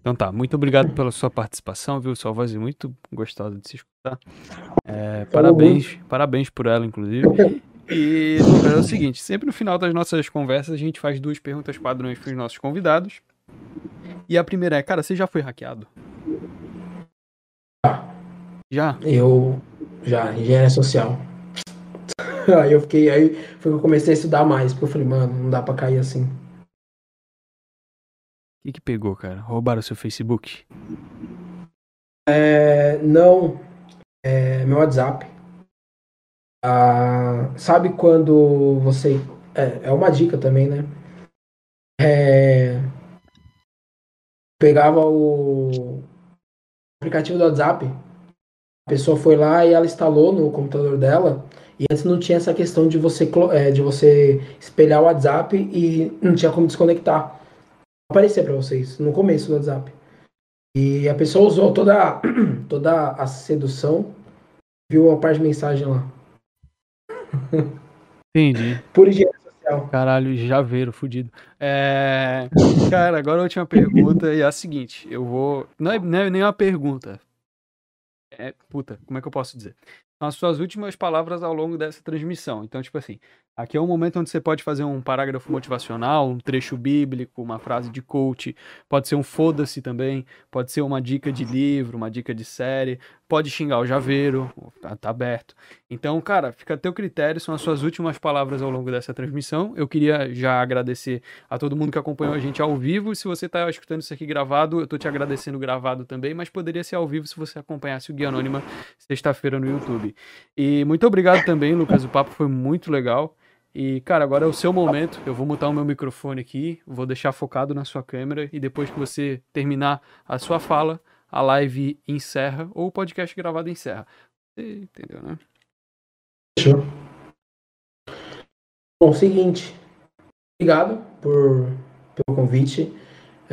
Então tá, muito obrigado pela sua participação, viu? Sua voz é muito gostosa de se escutar. É, parabéns, parabéns por ela, inclusive. E é o seguinte, sempre no final das nossas conversas a gente faz duas perguntas padrões para os nossos convidados. E a primeira é, cara, você já foi hackeado? Já? Eu já, engenharia social. <laughs> aí eu fiquei, aí foi que eu comecei a estudar mais, porque eu falei, mano, não dá pra cair assim. O que, que pegou, cara? Roubaram seu Facebook? É, não. É, meu WhatsApp. Ah, sabe quando você. É, é uma dica também, né? É, pegava o aplicativo do WhatsApp, a pessoa foi lá e ela instalou no computador dela e antes não tinha essa questão de você, é, de você espelhar o WhatsApp e não tinha como desconectar. Aparecia para vocês no começo do WhatsApp. E a pessoa usou toda, <clears throat> toda a sedução, viu a parte de mensagem lá. <laughs> Entendi. Por higiene social. Caralho, javeiro, fudido. É... Cara, agora a última pergunta e é a seguinte: eu vou. Não é, não é nem uma pergunta. É. Puta, como é que eu posso dizer? as suas últimas palavras ao longo dessa transmissão. Então, tipo assim, Aqui é um momento onde você pode fazer um parágrafo motivacional, um trecho bíblico, uma frase de coach, pode ser um foda-se também, pode ser uma dica de livro, uma dica de série, pode xingar o javeiro, tá, tá, aberto. Então, cara, fica a teu critério, são as suas últimas palavras ao longo dessa transmissão. Eu queria já agradecer a todo mundo que acompanhou a gente ao vivo. Se você tá escutando isso aqui gravado, eu tô te agradecendo gravado também, mas poderia ser ao vivo se você acompanhasse o Guia Anônima sexta-feira no YouTube. E muito obrigado também, Lucas, o papo foi muito legal. E, cara, agora é o seu momento. Eu vou mutar o meu microfone aqui, vou deixar focado na sua câmera e depois que você terminar a sua fala, a live encerra ou o podcast gravado encerra. Você entendeu, né? Fechou. Bom, seguinte. Obrigado por, pelo convite.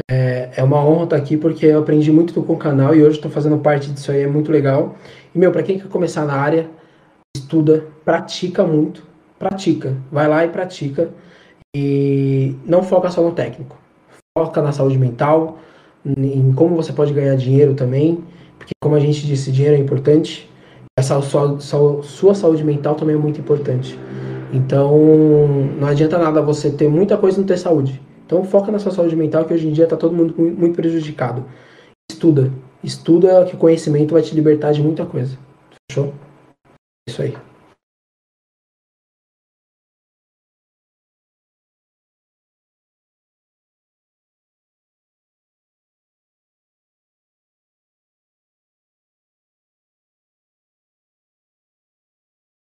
É, é uma honra estar aqui porque eu aprendi muito com o canal e hoje estou fazendo parte disso aí, é muito legal. E, meu, para quem quer começar na área, estuda, pratica muito pratica. Vai lá e pratica. E não foca só no técnico. Foca na saúde mental, em como você pode ganhar dinheiro também. Porque, como a gente disse, dinheiro é importante. Essa sua, sua saúde mental também é muito importante. Então, não adianta nada você ter muita coisa e não ter saúde. Então, foca na sua saúde mental, que hoje em dia está todo mundo muito prejudicado. Estuda. Estuda que o conhecimento vai te libertar de muita coisa. Fechou? É isso aí.